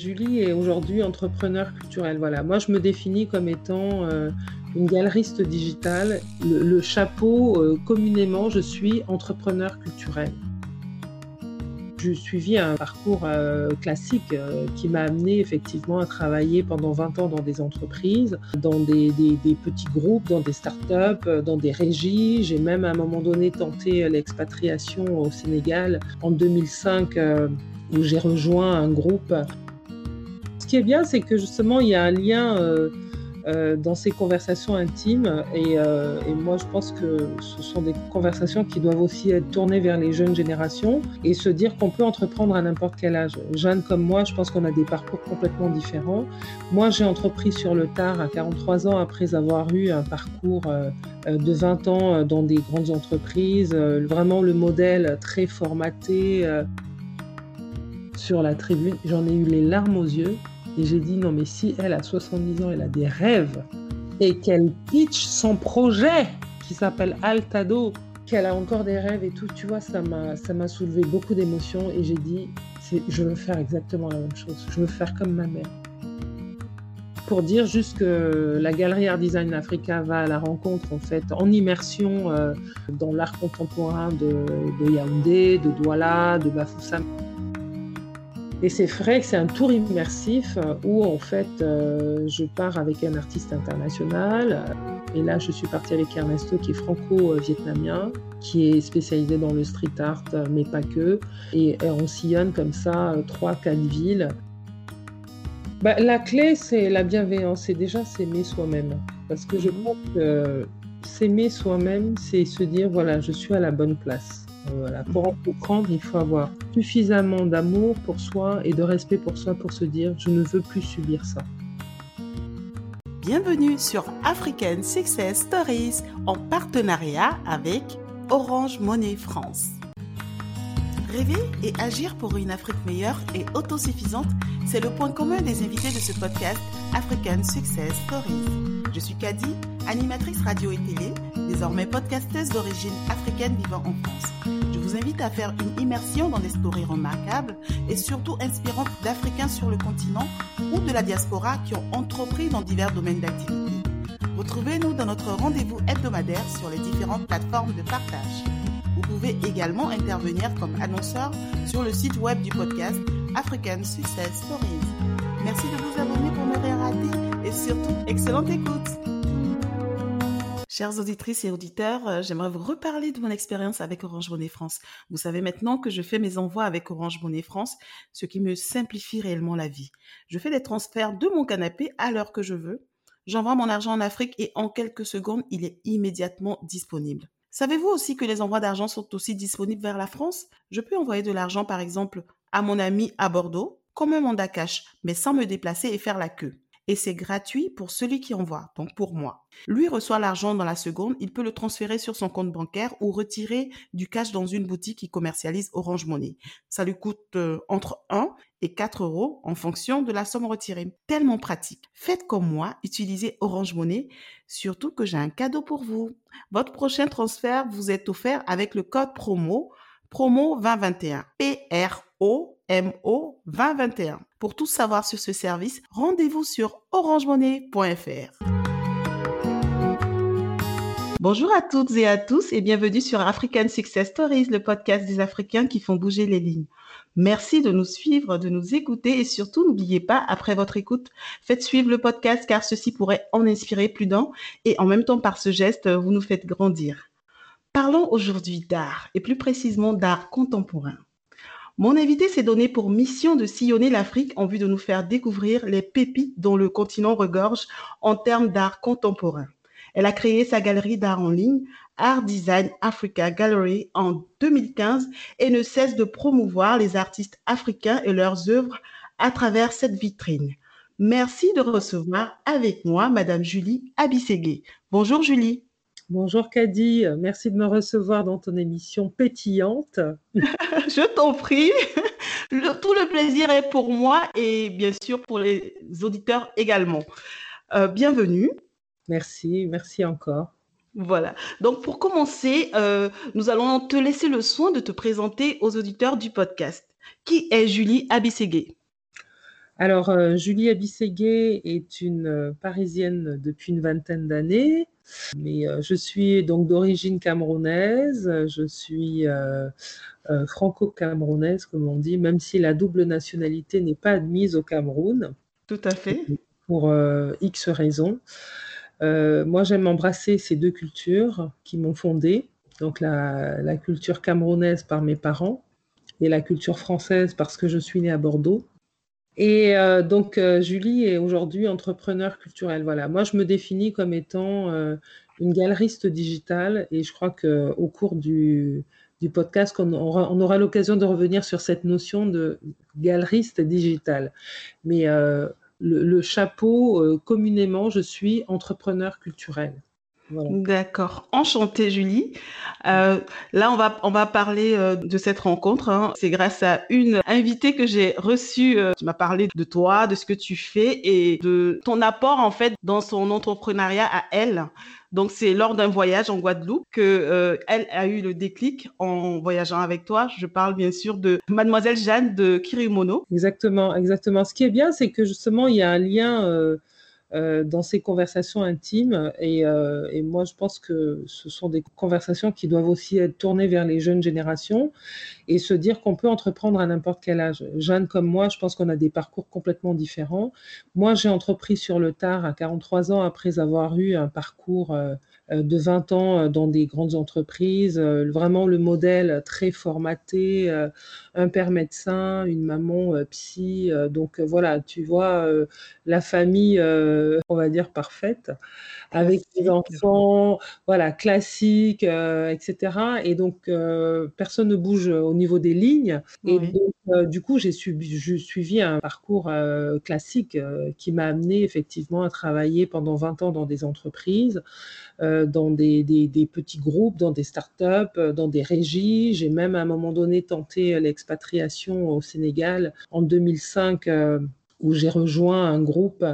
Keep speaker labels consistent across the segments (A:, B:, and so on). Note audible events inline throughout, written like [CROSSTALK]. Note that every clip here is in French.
A: Julie est aujourd'hui entrepreneur culturel. Voilà, moi je me définis comme étant euh, une galeriste digitale. Le, chapeau, euh, communément, je suis entrepreneur culturel. J'ai suivi un parcours euh, classique qui m'a amené effectivement à travailler pendant 20 ans dans des entreprises, dans des, des petits groupes, dans des startups, dans des régies. J'ai même à un moment donné tenté l'expatriation au Sénégal en 2005 où j'ai rejoint un groupe qui est bien, c'est que justement, il y a un lien euh, euh, dans ces conversations intimes. Euh, et, moi, je pense que ce sont des conversations qui doivent aussi être tournées vers les jeunes générations et se dire qu'on peut entreprendre à n'importe quel âge. Jeanne comme moi, je pense qu'on a des parcours complètement différents. Moi, j'ai entrepris sur le tard à 43 ans après avoir eu un parcours de 20 ans dans des grandes entreprises, vraiment le modèle très formaté sur la tribune. J'en ai eu les larmes aux yeux et j'ai dit, non, mais si elle a 70 ans, elle a des rêves et qu'elle pitch son projet qui s'appelle Altado, qu'elle a encore des rêves et tout, tu vois, ça m'a, ça m'a soulevé beaucoup d'émotions et j'ai dit, je veux faire exactement la même chose. Je veux faire comme ma mère. Pour dire juste que la Galerie Art Design Africa va à la rencontre, en fait, en immersion euh, dans l'art contemporain de, de, Yaoundé, de Douala, de Bafoussam. Et c'est vrai que c'est un tour immersif euh, où en fait euh, je pars avec un artiste international. Et là, je suis partie avec Ernesto qui est franco-vietnamien, qui est spécialisé dans le street art, mais pas que. Et, on sillonne comme ça euh, trois, quatre villes. Bah, la clé, c'est la bienveillance. C'est déjà s'aimer soi-même. Parce que je pense que s'aimer soi-même, c'est se dire voilà, je suis à la bonne place. Pour en comprendre, il faut avoir suffisamment d'amour pour soi et de respect pour soi pour se dire je ne veux plus subir ça.
B: Bienvenue sur African Success Stories en partenariat avec Orange Monnaie France. Rêver et agir pour une Afrique meilleure et autosuffisante, c'est le point commun des invités de ce podcast African Success Stories. Je suis Kadi, animatrice radio et télé, désormais podcasteuse d'origine africaine vivant en France. Je vous invite à faire une immersion dans des stories remarquables et surtout inspirantes d'Africains sur le continent ou de la diaspora qui ont entrepris dans divers domaines d'activité. Retrouvez-nous dans notre rendez-vous hebdomadaire sur les différentes plateformes de partage. Vous pouvez également intervenir comme annonceur sur le site web du podcast African Success Stories. Merci de vous abonner pour ne rien et surtout, excellente écoute! Chères auditrices et auditeurs, euh, j'aimerais vous reparler de mon expérience avec Orange Monnaie France. Vous savez maintenant que je fais mes envois avec Orange Monnaie France, ce qui me simplifie réellement la vie. Je fais des transferts de mon canapé à l'heure que je veux. J'envoie mon argent en Afrique et en quelques secondes, il est immédiatement disponible. Savez-vous aussi que les envois d'argent sont aussi disponibles vers la France? Je peux envoyer de l'argent par exemple à mon ami à Bordeaux, comme un mandat cash, mais sans me déplacer et faire la queue et c'est gratuit pour celui qui envoie, donc pour moi. Lui reçoit l'argent dans la seconde, il peut le transférer sur son compte bancaire ou retirer du cash dans une boutique qui commercialise Orange Money. Ça lui coûte euh, entre 1 et 4 euros en fonction de la somme retirée. Tellement pratique. Faites comme moi, utilisez Orange Money, surtout que j'ai un cadeau pour vous. Votre prochain transfert vous est offert avec le code promo promo 2021. P-R-O MO 2021. Pour tout savoir sur ce service, rendez-vous sur orangemonnaie.fr. Bonjour à toutes et à tous et bienvenue sur African Success Stories, le podcast des Africains qui font bouger les lignes. Merci de nous suivre, de nous écouter et surtout n'oubliez pas, après votre écoute, faites suivre le podcast car ceci pourrait en inspirer plus d'un et en même temps par ce geste, vous nous faites grandir. Parlons aujourd'hui d'art et plus précisément d'art contemporain. Mon invité s'est donné pour mission de sillonner l'Afrique en vue de nous faire découvrir les pépites dont le continent regorge en termes d'art contemporain. Elle a créé sa galerie d'art en ligne, Art Design Africa Gallery, en 2015 et ne cesse de promouvoir les artistes africains et leurs œuvres à travers cette vitrine. Merci de recevoir avec moi Madame Julie Abisségué. Bonjour Julie.
A: Bonjour Kadi, merci de me recevoir dans ton émission pétillante. [LAUGHS]
B: Je t'en prie. tout le plaisir est pour moi et bien sûr pour les auditeurs également. Euh, bienvenue.
A: Merci, merci encore.
B: Voilà. Donc pour commencer, euh, nous allons te laisser le soin de te présenter aux auditeurs du podcast. Qui est Julie Abisségué?
A: Alors, euh, Julie Abisségué est une euh, Parisienne depuis une vingtaine d'années, mais euh, je suis donc d'origine camerounaise, je suis franco-camerounaise, comme on dit, même si la double nationalité n'est pas admise au Cameroun.
B: Tout à fait.
A: Pour X raisons. moi, j'aime embrasser ces deux cultures qui m'ont fondée, donc la culture camerounaise par mes parents et la culture française parce que je suis née à Bordeaux. Et euh, donc, euh, Julie est aujourd'hui entrepreneur culturel. Voilà, moi, je me définis comme étant euh, une galeriste digitale et je crois qu'au cours du, podcast, on aura, on aura l'occasion de revenir sur cette notion de galeriste digitale. Mais le, chapeau, communément, je suis entrepreneur culturel.
B: D'accord. Enchantée, Julie. Euh, là, on va, on va parler euh, de cette rencontre. Hein. C'est grâce à une invitée que j'ai reçue. Euh, tu m'as parlé de toi, de ce que tu fais et de ton apport, en fait, dans son entrepreneuriat à elle. Donc, c'est lors d'un voyage en Guadeloupe que elle a eu le déclic en voyageant avec toi. Je parle bien sûr de Mademoiselle Jeanne de Kirimono.
A: Exactement, exactement. Ce qui est bien, c'est que justement, il y a un lien euh, dans ces conversations intimes. Et, euh, et, moi, je pense que ce sont des conversations qui doivent aussi être tournées vers les jeunes générations et se dire qu'on peut entreprendre à n'importe quel âge. Jeanne comme moi, je pense qu'on a des parcours complètement différents. Moi, j'ai entrepris sur le tard à 43 ans après avoir eu un parcours euh, euh, de 20 ans euh, dans des grandes entreprises, euh, vraiment le modèle très formaté, un père médecin, une maman psy. Donc voilà, tu vois la famille, on va dire, parfaite avec des enfants, voilà, classiques, etc. Et donc, personne ne bouge au niveau des lignes. Et donc, du coup, j'ai suivi, un parcours classique qui m'a amené effectivement à travailler pendant 20 ans dans des entreprises, dans des, petits groupes, dans des startups, dans des régies. J'ai même à un moment donné tenté l'expatriation au Sénégal en 2005 où j'ai rejoint un groupe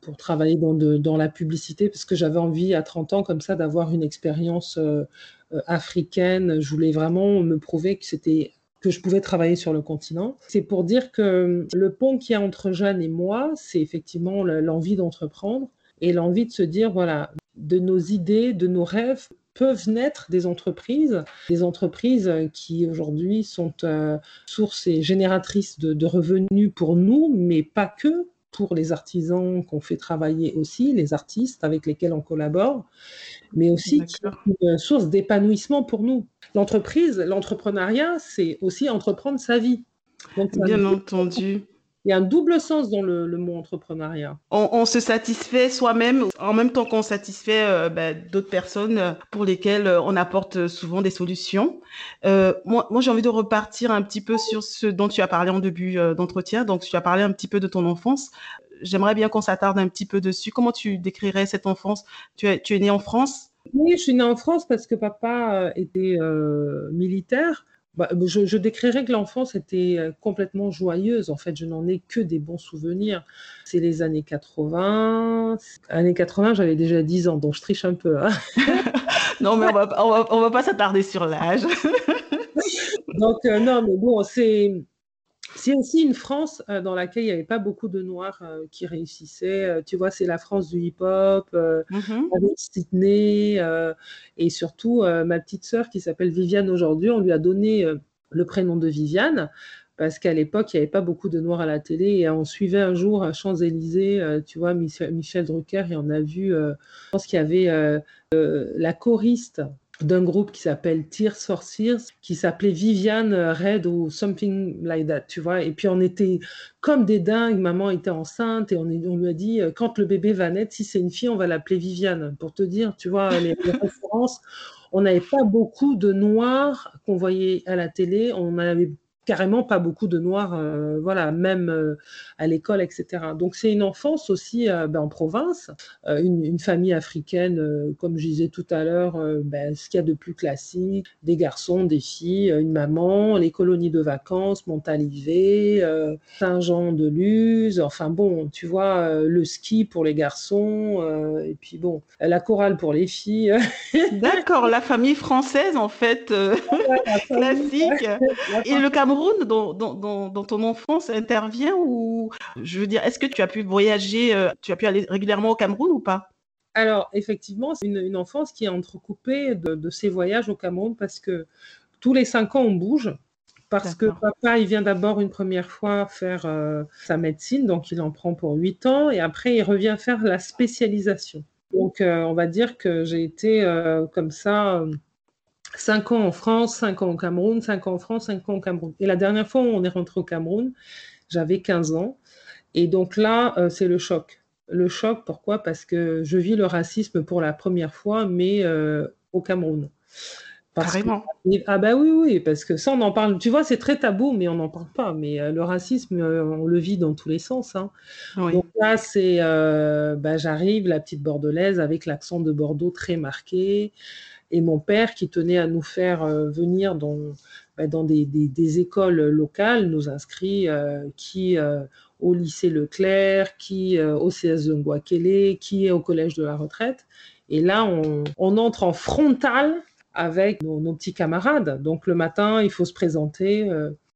A: pour travailler dans, la publicité parce que j'avais envie à 30 ans comme ça d'avoir une expérience euh, euh, africaine. Je voulais vraiment me prouver que que je pouvais travailler sur le continent. C'est pour dire que le pont qu'il y a entre Jeanne et moi, c'est effectivement l'envie d'entreprendre et l'envie de se dire, voilà, de nos idées, de nos rêves, peuvent naître des entreprises, des entreprises qui aujourd'hui sont euh, sources et génératrices de, revenus pour nous, mais pas que, pour les artisans qu'on fait travailler aussi, les artistes avec lesquels on collabore, mais aussi une source d'épanouissement pour nous. L'entreprise, l'entrepreneuriat, c'est aussi entreprendre sa vie.
B: Bien entendu
A: il y a un double sens dans le, mot entrepreneuriat.
B: On, se satisfait soi-même en même temps qu'on satisfait euh, bah, d'autres personnes euh, pour lesquelles euh, on apporte souvent des solutions. moi, moi j'ai envie de repartir un petit peu sur ce dont tu as parlé en début d'entretien. Donc, tu as parlé un petit peu de ton enfance. J'aimerais bien qu'on s'attarde un petit peu dessus. Comment tu décrirais cette enfance? Tu es, tu es né en France?
A: Oui, je suis née en France parce que papa était militaire. Bah, je, décrirais que l'enfance était euh, complètement joyeuse. En fait, je n'en ai que des bons souvenirs. C'est les années 80. Années 80, j'avais déjà 10 ans, donc je triche un peu. Hein. [LAUGHS]
B: non, mais on va, on va, pas s'attarder sur l'âge. [LAUGHS]
A: donc, euh, non, mais bon, c'est c'est aussi une France euh, dans laquelle il n'y avait pas beaucoup de Noirs euh, qui réussissaient. Euh, tu vois, c'est la France du hip-hop, mm-hmm. avec Sydney, et surtout ma petite sœur qui s'appelle Viviane aujourd'hui, on lui a donné le prénom de Viviane parce qu'à l'époque, il n'y avait pas beaucoup de noirs à la télé. Et on suivait un jour à Champs-Élysées, tu vois, Michel, Michel, Drucker, et on a vu, je pense qu'il y avait la choriste d'un groupe qui s'appelle Tears for Fears, qui s'appelait Viviane Red ou something like that, tu vois. Et puis on était comme des dingues, maman était enceinte et on, on lui a dit, euh, quand le bébé va naître, si c'est une fille, on va l'appeler Viviane, pour te dire, tu vois, les, les références. On n'avait pas beaucoup de noirs qu'on voyait à la télé, on avait carrément pas beaucoup de noirs, euh, voilà, même euh, à l'école, etc. Donc c'est une enfance aussi euh, ben, en province, une, famille africaine, comme je disais tout à l'heure, ben, ce qu'il y a de plus classique, des garçons, des filles, une maman, les colonies de vacances, Montalivet, Saint-Jean-de-Luz, enfin bon, tu vois, le ski pour les garçons, et puis bon, la chorale pour les filles.
B: D'accord, la famille française en fait, [LAUGHS] classique, [LAUGHS] et le Cameroun Cameroun dans, dans, ton enfance intervient ou je veux dire, est-ce que tu as pu voyager, euh, tu as pu aller régulièrement au Cameroun ou pas?
A: Alors effectivement, c'est une, enfance qui est entrecoupée de, ces voyages au Cameroun parce que tous les cinq ans on bouge. Parce que papa, il vient d'abord une première fois faire euh, sa médecine, donc il en prend pour huit ans, et après il revient faire la spécialisation. Donc euh, on va dire que j'ai été comme ça 5 ans en France, 5 ans au Cameroun, 5 ans en France, 5 ans au Cameroun. Et la dernière fois où on est rentré au Cameroun, j'avais 15 ans. Et donc là, euh, c'est le choc. Le choc, pourquoi? Parce que je vis le racisme pour la première fois, mais euh, au Cameroun.
B: Carrément.
A: ah bah oui, oui, parce que ça, on en parle. Tu vois, c'est très tabou, mais on n'en parle pas. Mais euh, le racisme, on le vit dans tous les sens. Hein. Donc là, c'est, bah, j'arrive, la petite bordelaise, avec l'accent de Bordeaux très marqué et mon père qui tenait à nous faire euh, venir dans, bah, dans des, des, écoles locales, nous inscrit euh, qui euh, au lycée Leclerc, qui au CS de Nguakele, qui au collège de la retraite. Et là, on, on entre en frontal avec nos, nos, petits camarades. Donc le matin, il faut se présenter.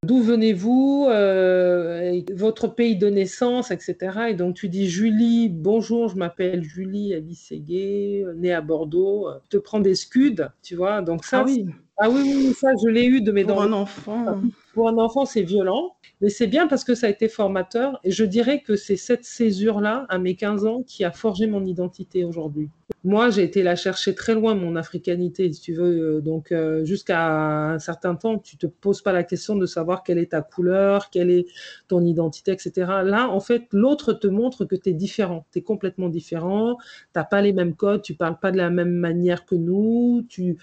A: D'où venez-vous euh, Votre pays de naissance, etc. Et donc tu dis Julie, bonjour, je m'appelle Julie Alice Ségué, née à Bordeaux. Je te prends des scuds, tu vois. Donc ça,
B: ah oui.
A: Ah oui, oui, ça, je l'ai eu de mes
B: Pour un enfant.
A: Pour un enfant, c'est violent, mais c'est bien parce que ça a été formateur. Et je dirais que c'est cette césure-là, à mes 15 ans, qui a forgé mon identité aujourd'hui. Moi, j'ai été la chercher très loin, mon africanité, si tu veux. Donc, euh, jusqu'à un certain temps, tu te poses pas la question de savoir quelle est ta couleur, quelle est ton identité, etc. Là, en fait, l'autre te montre que tu es différent. Tu es complètement différent. Tu pas les mêmes codes, tu parles pas de la même manière que nous, tu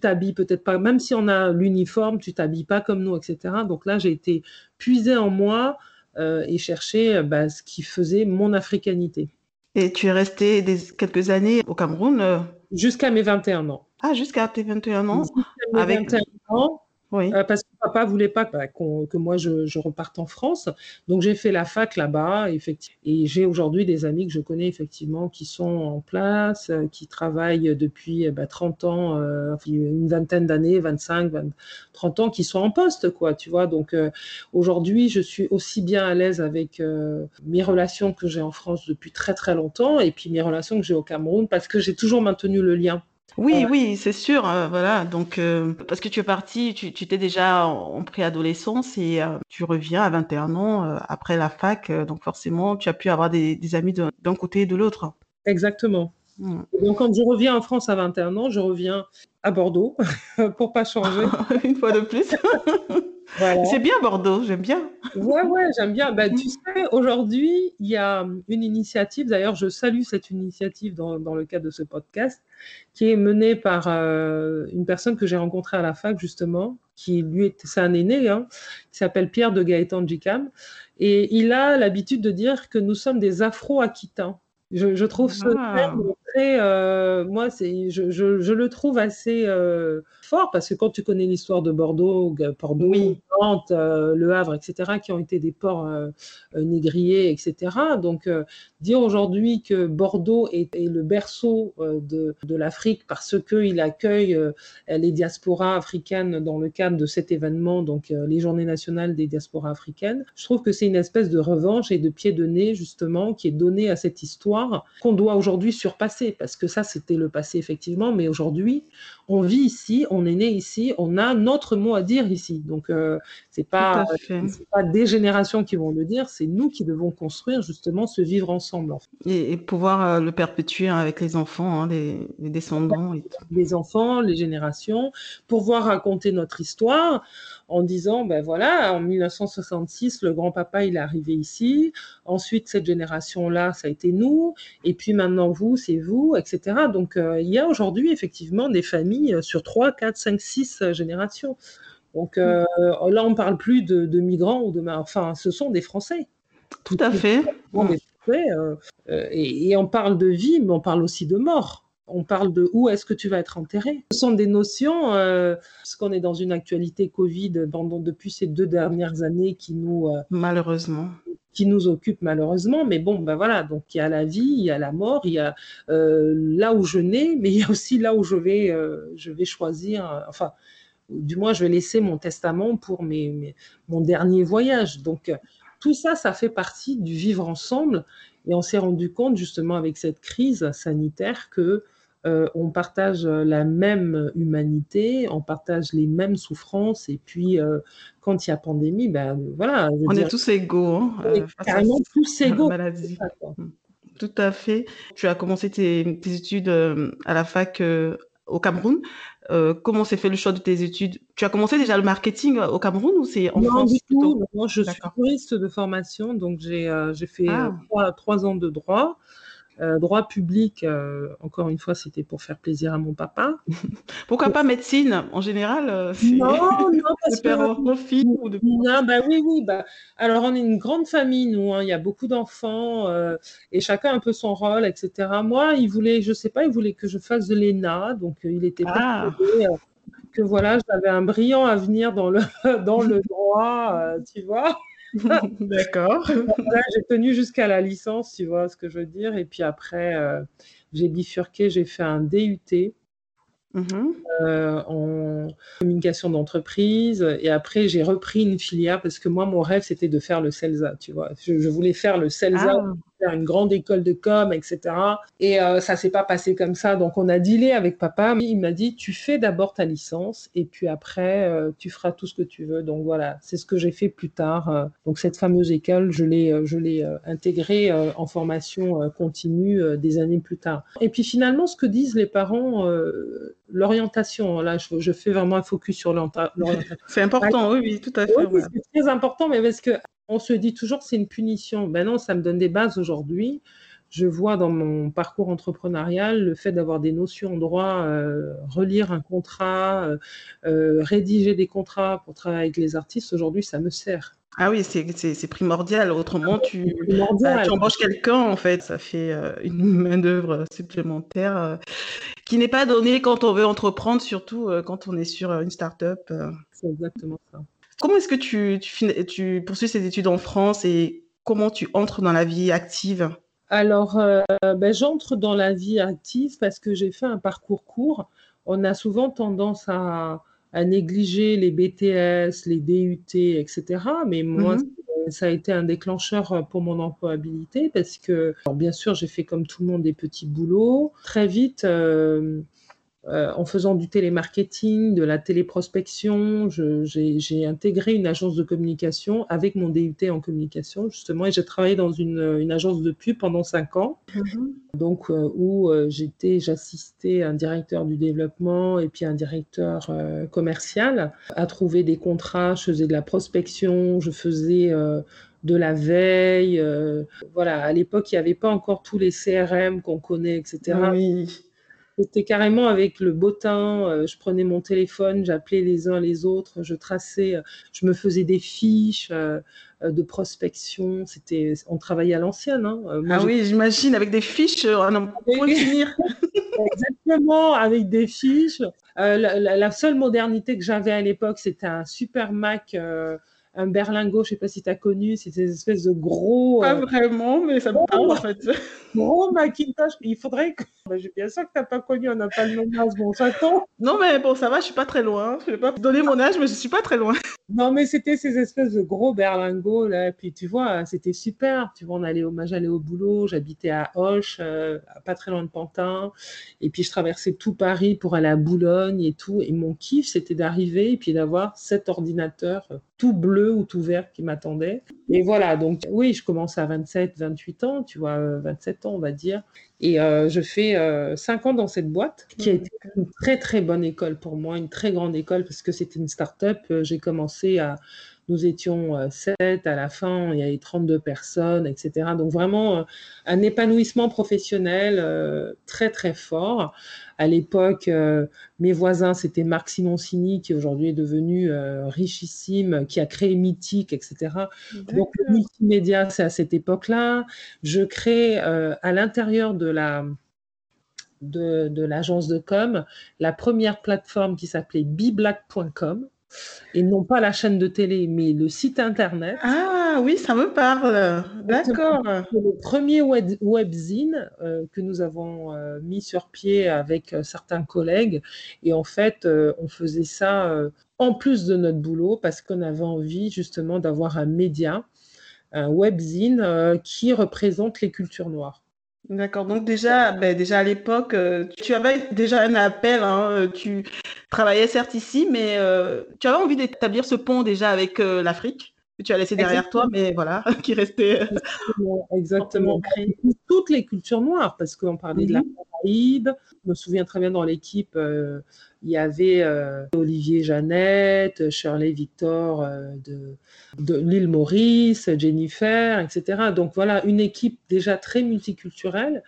A: t'habilles peut-être pas, même si on a l'uniforme, tu t'habilles pas comme nous, etc. Donc là, j'ai été puisée en moi euh, et chercher bah, ce qui faisait mon africanité.
B: Et tu es resté des, quelques années au Cameroun euh?
A: Jusqu'à mes 21 ans.
B: Ah, jusqu'à tes 21 ans
A: Jusqu'à mes avec... 21 ans. Oui. Euh, parce que papa voulait pas bah, que moi je, reparte en France. Donc j'ai fait la fac là-bas, effectivement. Et j'ai aujourd'hui des amis que je connais effectivement qui sont en place, euh, qui travaillent depuis bah, 30 ans, euh, une vingtaine d'années, 25, 30 ans, qui sont en poste, quoi, tu vois. Donc aujourd'hui, je suis aussi bien à l'aise avec mes relations que j'ai en France depuis très très longtemps et puis mes relations que j'ai au Cameroun parce que j'ai toujours maintenu le lien.
B: Oui, oui, c'est sûr. Euh, voilà. Donc, euh, parce que tu es parti, tu, tu étais déjà en, préadolescence et euh, tu reviens à 21 ans après la fac. donc, forcément, tu as pu avoir des, amis d'un côté et de l'autre.
A: Exactement. Hmm. Donc, quand je reviens en France à 21 ans, je reviens à Bordeaux [LAUGHS] pour pas changer. [LAUGHS]
B: Une fois de plus. [LAUGHS] C'est bien Bordeaux, j'aime bien.
A: Ouais, ouais, j'aime bien. Bah, tu sais, aujourd'hui, il y a une initiative, d'ailleurs, je salue cette initiative dans, dans, le cadre de ce podcast, qui est menée par euh, une personne que j'ai rencontrée à la fac, justement, qui lui est, c'est un aîné, hein, qui s'appelle Pierre de Gaëtan Jicam. Et il a l'habitude de dire que nous sommes des Afro-Aquitains. Je, trouve ce ah. terme très, euh, moi, je, je, le trouve assez euh, fort parce que quand tu connais l'histoire de Bordeaux, Bordeaux, Nantes, euh, Le Havre, etc., qui ont été des ports négriers, etc. Donc, dire aujourd'hui que Bordeaux est, le berceau de, de l'Afrique parce qu'il accueille les diasporas africaines dans le cadre de cet événement, donc les Journées nationales des diasporas africaines, je trouve que c'est une espèce de revanche et de pied de nez justement qui est donnée à cette histoire qu'on doit aujourd'hui surpasser, parce que ça, c'était le passé, effectivement, mais aujourd'hui, on vit ici, on est né ici, on a notre mot à dire ici. Donc, euh, c'est pas, pas des générations qui vont le dire, c'est nous qui devons construire justement ce vivre ensemble.
B: Et, pouvoir euh, le perpétuer avec les enfants, hein, les, descendants.
A: Les enfants, les générations, pouvoir raconter notre histoire en disant, ben voilà, en 1966, le grand-papa, il est arrivé ici. Ensuite, cette génération-là, ça a été nous. Et puis maintenant, vous, c'est vous, etc. Donc, euh, il y a aujourd'hui, effectivement, des familles sur 3, 4, 5, 6 générations. Donc euh, là, on ne parle plus de, migrants ou de... Enfin, ce sont des Français.
B: Tout à fait.
A: Euh, et, on parle de vie, mais on parle aussi de mort on parle de où est-ce que tu vas être enterré. Ce sont des notions, euh, parce qu'on est dans une actualité Covid pendant, depuis ces deux dernières années qui nous...
B: Euh, malheureusement.
A: Qui nous occupe malheureusement, mais bon, ben voilà, donc il y a la vie, il y a la mort, il y a euh, là où je nais, mais il y a aussi là où je vais, je vais choisir, enfin, du moins, je vais laisser mon testament pour mes, mon dernier voyage. Donc, tout ça, ça fait partie du vivre ensemble. Et on s'est rendu compte, justement, avec cette crise sanitaire, que euh, on partage la même humanité, on partage les mêmes souffrances, et puis euh, quand il y a pandémie, ben voilà.
B: On est tous égaux. Hein,
A: euh, carrément tous [LAUGHS] égaux.
B: Maladie. Tout à fait. Tu as commencé tes, études à la fac au Cameroun. comment s'est fait le choix de tes études? Tu as commencé déjà le marketing au Cameroun ou c'est en
A: non,
B: du
A: tout. Moi, je suis touriste de formation, donc j'ai fait ah. trois, ans de droit. Euh, droit public, euh, encore une fois, c'était pour faire plaisir à mon papa. [LAUGHS]
B: Pourquoi pas médecine En général, euh, [LAUGHS]
A: non, non, [LAUGHS] parce que profit ou de... non, bah oui, oui. Bah, alors, on est une grande famille, nous. Hein. il y a beaucoup d'enfants et chacun un peu son rôle, etc. Moi, il voulait, je sais pas, il voulait que je fasse de l'ENA, donc il était ah. que voilà, j'avais un brillant avenir dans le dans le droit, tu vois. [LAUGHS]
B: D'accord.
A: j'ai tenu jusqu'à la licence, tu vois ce que je veux dire. Et puis après, euh, j'ai bifurqué, j'ai fait un DUT. Mm-hmm. Euh, en communication d'entreprise et après j'ai repris une filière parce que moi mon rêve c'était de faire le CELSA tu vois je, voulais faire le CELSA ah faire une grande école de com, etc. Et euh, ça s'est pas passé comme ça. Donc on a dealé avec papa. Il m'a dit tu fais d'abord ta licence et puis après euh, tu feras tout ce que tu veux. Donc voilà, c'est ce que j'ai fait plus tard. Euh. donc cette fameuse école, je l'ai je l'ai intégrée en formation continue des années plus tard. Et puis finalement, ce que disent les parents, l'orientation. Là, je, fais vraiment un focus sur l'orientation.
B: c'est important, oui, oui, tout à fait. Oui,
A: c'est très important, mais parce que on se dit toujours c'est une punition. Ben non, ça me donne des bases aujourd'hui. Je vois dans mon parcours entrepreneurial le fait d'avoir des notions en droit, euh, relire un contrat, euh, euh, rédiger des contrats pour travailler avec les artistes, aujourd'hui, ça me sert.
B: Ah oui, c'est primordial. Autrement, tu, bah, tu embauches quelqu'un, en fait. Ça fait une [LAUGHS] main-d'œuvre supplémentaire qui n'est pas donnée quand on veut entreprendre, surtout quand on est sur une start-up.
A: C'est exactement ça.
B: Comment est-ce que tu, tu, poursuis ces études en France et comment tu entres dans la vie active?
A: Alors, euh, ben, j'entre dans la vie active parce que j'ai fait un parcours court. On a souvent tendance à, négliger les BTS, les DUT, etc. Mais moi, mhm. ça a été un déclencheur pour mon employabilité parce que, bien sûr, j'ai fait comme tout le monde des petits boulots. Très vite, euh, euh, en faisant du télémarketing, de la téléprospection. J'ai intégré une agence de communication avec mon DUT en communication, justement, et j'ai travaillé dans une, agence de pub pendant cinq ans, mm-hmm. donc euh, où euh, j'étais, j'assistais un directeur du développement et puis un directeur commercial à trouver des contrats. Je faisais de la prospection, je faisais de la veille. voilà, à l'époque, il n'y avait pas encore tous les CRM qu'on connaît, etc.
B: Oui.
A: C'était carrément avec le temps. Euh, je prenais mon téléphone, j'appelais les uns les autres, je traçais, euh, je me faisais des fiches euh, de prospection. C'était, on travaillait à l'ancienne. Hein.
B: ah oui, j'imagine avec des fiches, on finir. [LAUGHS]
A: Exactement, avec des fiches. la, seule modernité que j'avais à l'époque, c'était un super Mac un berlingot, je sais pas si tu as connu, c'est des espèces de gros.
B: Pas euh, vraiment, mais ça me parle en fait. [LAUGHS]
A: Gros Macintosh. Il faudrait que. Bah, bien sûr que tu n'as pas connu, on n'a pas le même âge, bon, j'attends.
B: Non, mais bon, ça va, je suis pas très loin. Je vais pas donner mon âge, mais je suis pas très loin.
A: Non, mais c'était ces espèces de gros berlingots, là. Et puis, tu vois, c'était super. Tu vois, on allait au, j'allais au boulot, j'habitais à Hoche, euh, pas très loin de Pantin. Et puis, je traversais tout Paris pour aller à Boulogne et tout. Et mon kiff, c'était d'arriver et puis d'avoir cet ordinateur tout bleu ou tout vert qui m'attendait. Et voilà, donc oui, je commence à 27, 28 ans, tu vois, 27 ans, on va dire. Et euh, je fais euh, 5 ans dans cette boîte, qui a été une très très bonne école pour moi, une très grande école, parce que c'était une start-up. Euh, j'ai commencé à, nous étions 7, euh, à la fin, il y avait 32 personnes, etc. Donc vraiment un épanouissement professionnel très très fort. À l'époque, euh, mes voisins, c'était Marc Simoncini, qui aujourd'hui est devenu euh, richissime, qui a créé Mythique, etc. Donc, le multimédia, c'est à cette époque-là. Je crée euh, à l'intérieur de la de, l'agence de com la première plateforme qui s'appelait biblack.com et non pas la chaîne de télé, mais le site internet.
B: Ah oui, ça me parle. D'accord.
A: C'est le premier web, webzine euh, que nous avons euh, mis sur pied avec euh, certains collègues. Et en fait, on faisait ça en plus de notre boulot, parce qu'on avait envie justement d'avoir un média, un webzine qui représente les cultures noires.
B: D'accord. Donc déjà, ben déjà à l'époque, euh, tu avais déjà un appel. Hein, tu travaillais certes ici, mais tu avais envie d'établir ce pont déjà avec l'Afrique? Que tu as laissé derrière toi, mais voilà, [LAUGHS] qui restait
A: exactement. [LAUGHS] Toutes les cultures noires, parce qu'on parlait de la mhm. Caraïbe. Je me souviens très bien dans l'équipe, euh, il y avait euh, Olivier Jeannette, Shirley Victor euh, de, de l'île Maurice, Jennifer, etc. Donc voilà, une équipe déjà très multiculturelle.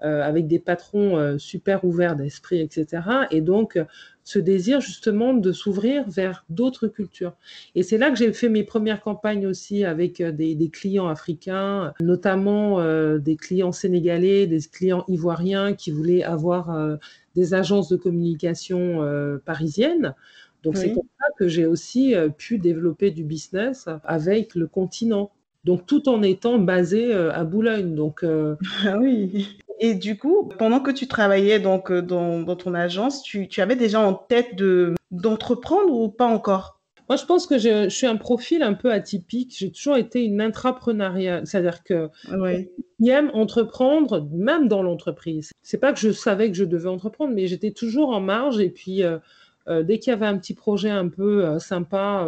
A: Avec des patrons super ouverts d'esprit, etc. Et donc, ce désir justement de s'ouvrir vers d'autres cultures. Et c'est là que j'ai fait mes premières campagnes aussi avec euh, des, clients africains, notamment euh, des clients sénégalais, des clients ivoiriens qui voulaient avoir euh, des agences de communication parisiennes. Donc c'est comme ça que j'ai aussi pu développer du business avec le continent. Donc tout en étant basé à Boulogne. Donc
B: ah oui. Et du coup, pendant que tu travaillais donc euh, dans, ton agence, tu, avais déjà en tête de d'entreprendre ou pas encore?
A: Moi, je pense que je, suis un profil un peu atypique. J'ai toujours été une intrapreneuriale, c'est-à-dire que
B: ouais.
A: j'aime entreprendre, même dans l'entreprise. C'est pas que je savais que je devais entreprendre, mais j'étais toujours en marge. Et puis, euh, euh, dès qu'il y avait un petit projet un peu sympa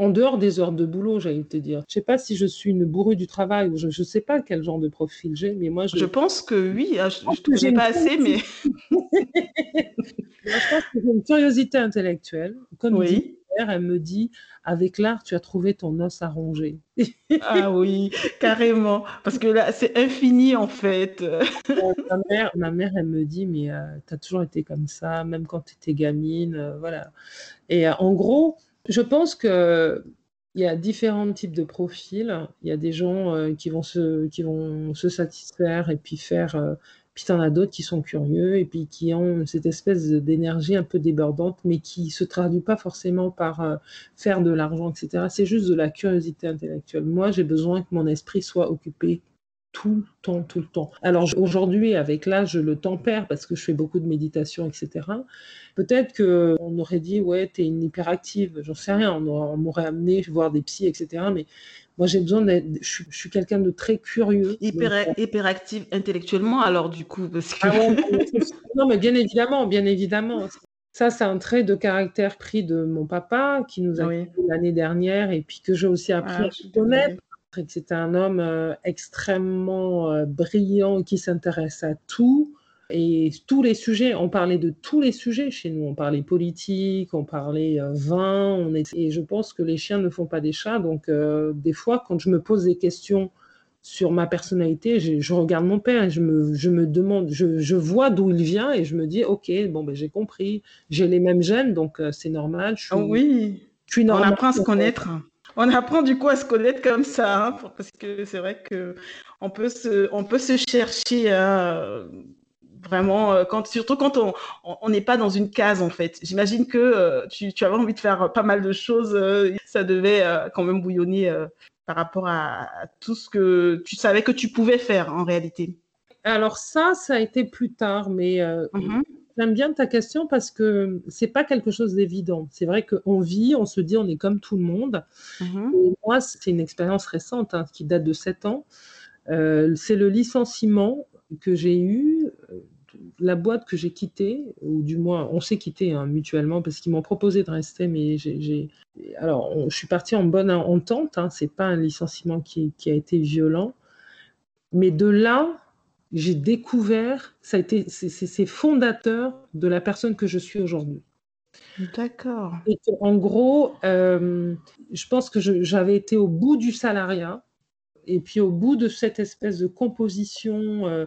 A: en dehors des heures de boulot, j'allais te dire. Je sais pas si je suis une bourrue du travail ou je ne sais pas quel genre de profil j'ai, mais moi
B: je. Je pense que oui. Hein, je ne connais pas assez, mais. [LAUGHS]
A: je pense que j'ai une curiosité intellectuelle. Comme oui. elle me dit avec l'art, tu as trouvé ton os à ronger. [LAUGHS]
B: ah oui, carrément. Parce que là, c'est infini en fait. [LAUGHS]
A: ma, mère, ma mère, elle me dit, mais euh, tu as toujours été comme ça, même quand tu étais gamine. Euh, voilà. Et euh, en gros, je pense qu'il y a différents types de profils. Il y a des gens euh, qui, vont se, satisfaire et puis faire. Euh, puis tu en as d'autres qui sont curieux et puis qui ont cette espèce d'énergie un peu débordante, mais qui ne se traduit pas forcément par euh, faire de l'argent, etc. C'est juste de la curiosité intellectuelle. Moi, j'ai besoin que mon esprit soit occupé tout le temps, tout le temps. Alors aujourd'hui, avec l'âge, je le tempère parce que je fais beaucoup de méditation, etc. Peut-être qu'on aurait dit, ouais, t'es une hyperactive, j'en sais rien, on, m'aurait amené voir des psys, etc. Mais moi, j'ai besoin d'être, je, suis quelqu'un de très curieux.
B: Hyper, hyperactive intellectuellement, alors du coup, parce que...
A: Ah [LAUGHS] non, mais bien évidemment, bien évidemment. Ça, c'est un trait de caractère pris de mon papa qui nous a oui. l'année dernière et puis que j'ai aussi appris ah, à connaître c'était un homme euh, extrêmement euh, brillant qui s'intéresse à tout. Et tous les sujets, on parlait de tous les sujets chez nous. On parlait politique, on parlait euh, vin. On Et je pense que les chiens ne font pas des chats. Donc, des fois, quand je me pose des questions sur ma personnalité, je, regarde mon père et je me, je me demande, je, vois d'où il vient et je me dis, OK, bon, ben, j'ai compris. J'ai les mêmes gènes, donc c'est normal.
B: Je ah oui, je on apprend à se connaître. On apprend du coup à se connaître comme ça, hein, parce que c'est vrai que on peut se, on peut se chercher hein, vraiment, euh, quand, surtout quand on n'est pas dans une case en fait. J'imagine que euh, tu, avais envie de faire pas mal de choses, euh, ça devait quand même bouillonner par rapport à, tout ce que tu savais que tu pouvais faire en réalité.
A: Alors ça, ça a été plus tard, mais mm-hmm. J'aime bien ta question parce que c'est pas quelque chose d'évident. C'est vrai qu'on vit, on se dit on est comme tout le monde. Mm-hmm. moi, c'est une expérience récente hein, qui date de 7 ans. Euh, c'est le licenciement que j'ai eu, euh, la boîte que j'ai quittée, ou du moins on s'est quitté hein, mutuellement parce qu'ils m'ont proposé de rester, mais j'ai. Alors, je suis partie en bonne entente. Hein, c'est pas un licenciement qui, qui a été violent. Mais de là j'ai découvert, ça a été, c'est fondateur de la personne que je suis aujourd'hui.
B: D'accord.
A: En gros, euh, je pense que j'avais été au bout du salariat et puis au bout de cette espèce de composition. Euh,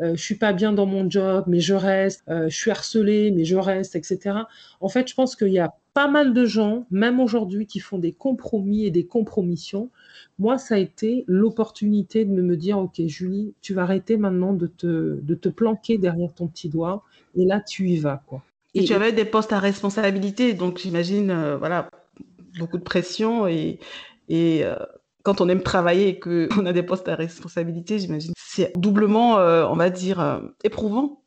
A: euh, je suis pas bien dans mon job, mais je reste, euh, je suis harcelée, mais je reste, etc. En fait, je pense qu'il y a pas mal de gens, même aujourd'hui, qui font des compromis et des compromissions moi, ça a été l'opportunité de me dire, OK, Julie, tu vas arrêter maintenant de te, de te planquer derrière ton petit doigt, et là, tu y vas. Quoi.
B: Et, tu avais des postes à responsabilité, donc j'imagine, euh, voilà, beaucoup de pression, et, et euh, quand on aime travailler et qu'on [LAUGHS] a des postes à responsabilité, j'imagine, c'est doublement, euh, on va dire, éprouvant.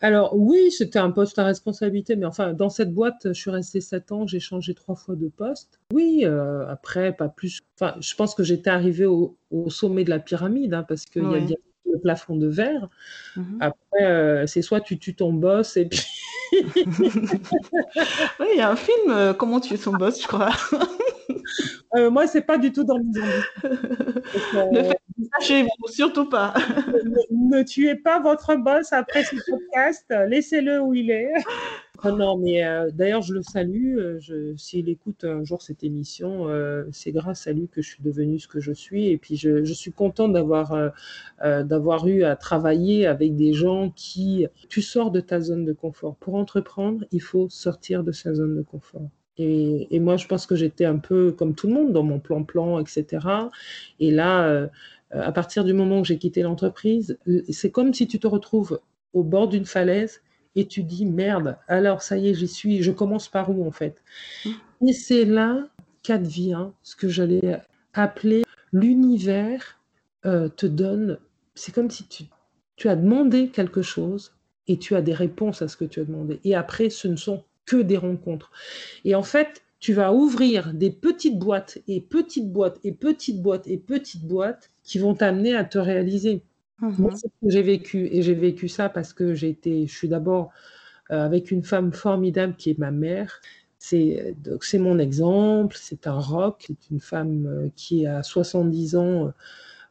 A: Alors oui, c'était un poste à responsabilité, mais enfin, dans cette boîte, je suis restée sept ans, j'ai changé trois fois de poste. Oui, euh, après, pas plus. Enfin, je pense que j'étais arrivée au, sommet de la pyramide, hein, parce qu'il y a bien le plafond de verre. Mhm. Après, euh, c'est soit tu tues ton boss et puis... [LAUGHS]
B: oui, il y a un film, euh, Comment tuer son boss, je crois.
A: euh, moi, c'est pas du tout dans mes
B: pas [LAUGHS] chez vous, surtout pas.
A: ne, tuez pas votre boss après ce podcast. Laissez-le où il est. Ah non, mais euh, d'ailleurs, je le salue. Euh, s'il écoute un jour cette émission, euh, c'est grâce à lui que je suis devenue ce que je suis. Et puis, je, je suis contente d'avoir d'avoir eu à travailler avec des gens qui. Tu sors de ta zone de confort. Pour entreprendre, il faut sortir de sa zone de confort. Et, moi, je pense que j'étais un peu comme tout le monde dans mon plan-plan, etc. Et là, euh, à partir du moment où j'ai quitté l'entreprise, c'est comme si tu te retrouves au bord d'une falaise et tu dis merde, alors ça y est, j'y suis, je commence par où en fait mmh. Et c'est là qu'advient ce que j'allais appeler l'univers euh, te donne, c'est comme si tu, tu as demandé quelque chose et tu as des réponses à ce que tu as demandé. Et après, ce ne sont que des rencontres. Et en fait, tu vas ouvrir des petites boîtes et petites boîtes et petites boîtes et petites boîtes qui vont t'amener à te réaliser. Mhm. Moi, c'est ce que j'ai vécu. Et j'ai vécu ça parce que j'ai été, je suis d'abord euh, avec une femme formidable qui est ma mère. C'est, donc c'est mon exemple, c'est un rock, c'est une femme euh, qui a 70 ans, euh,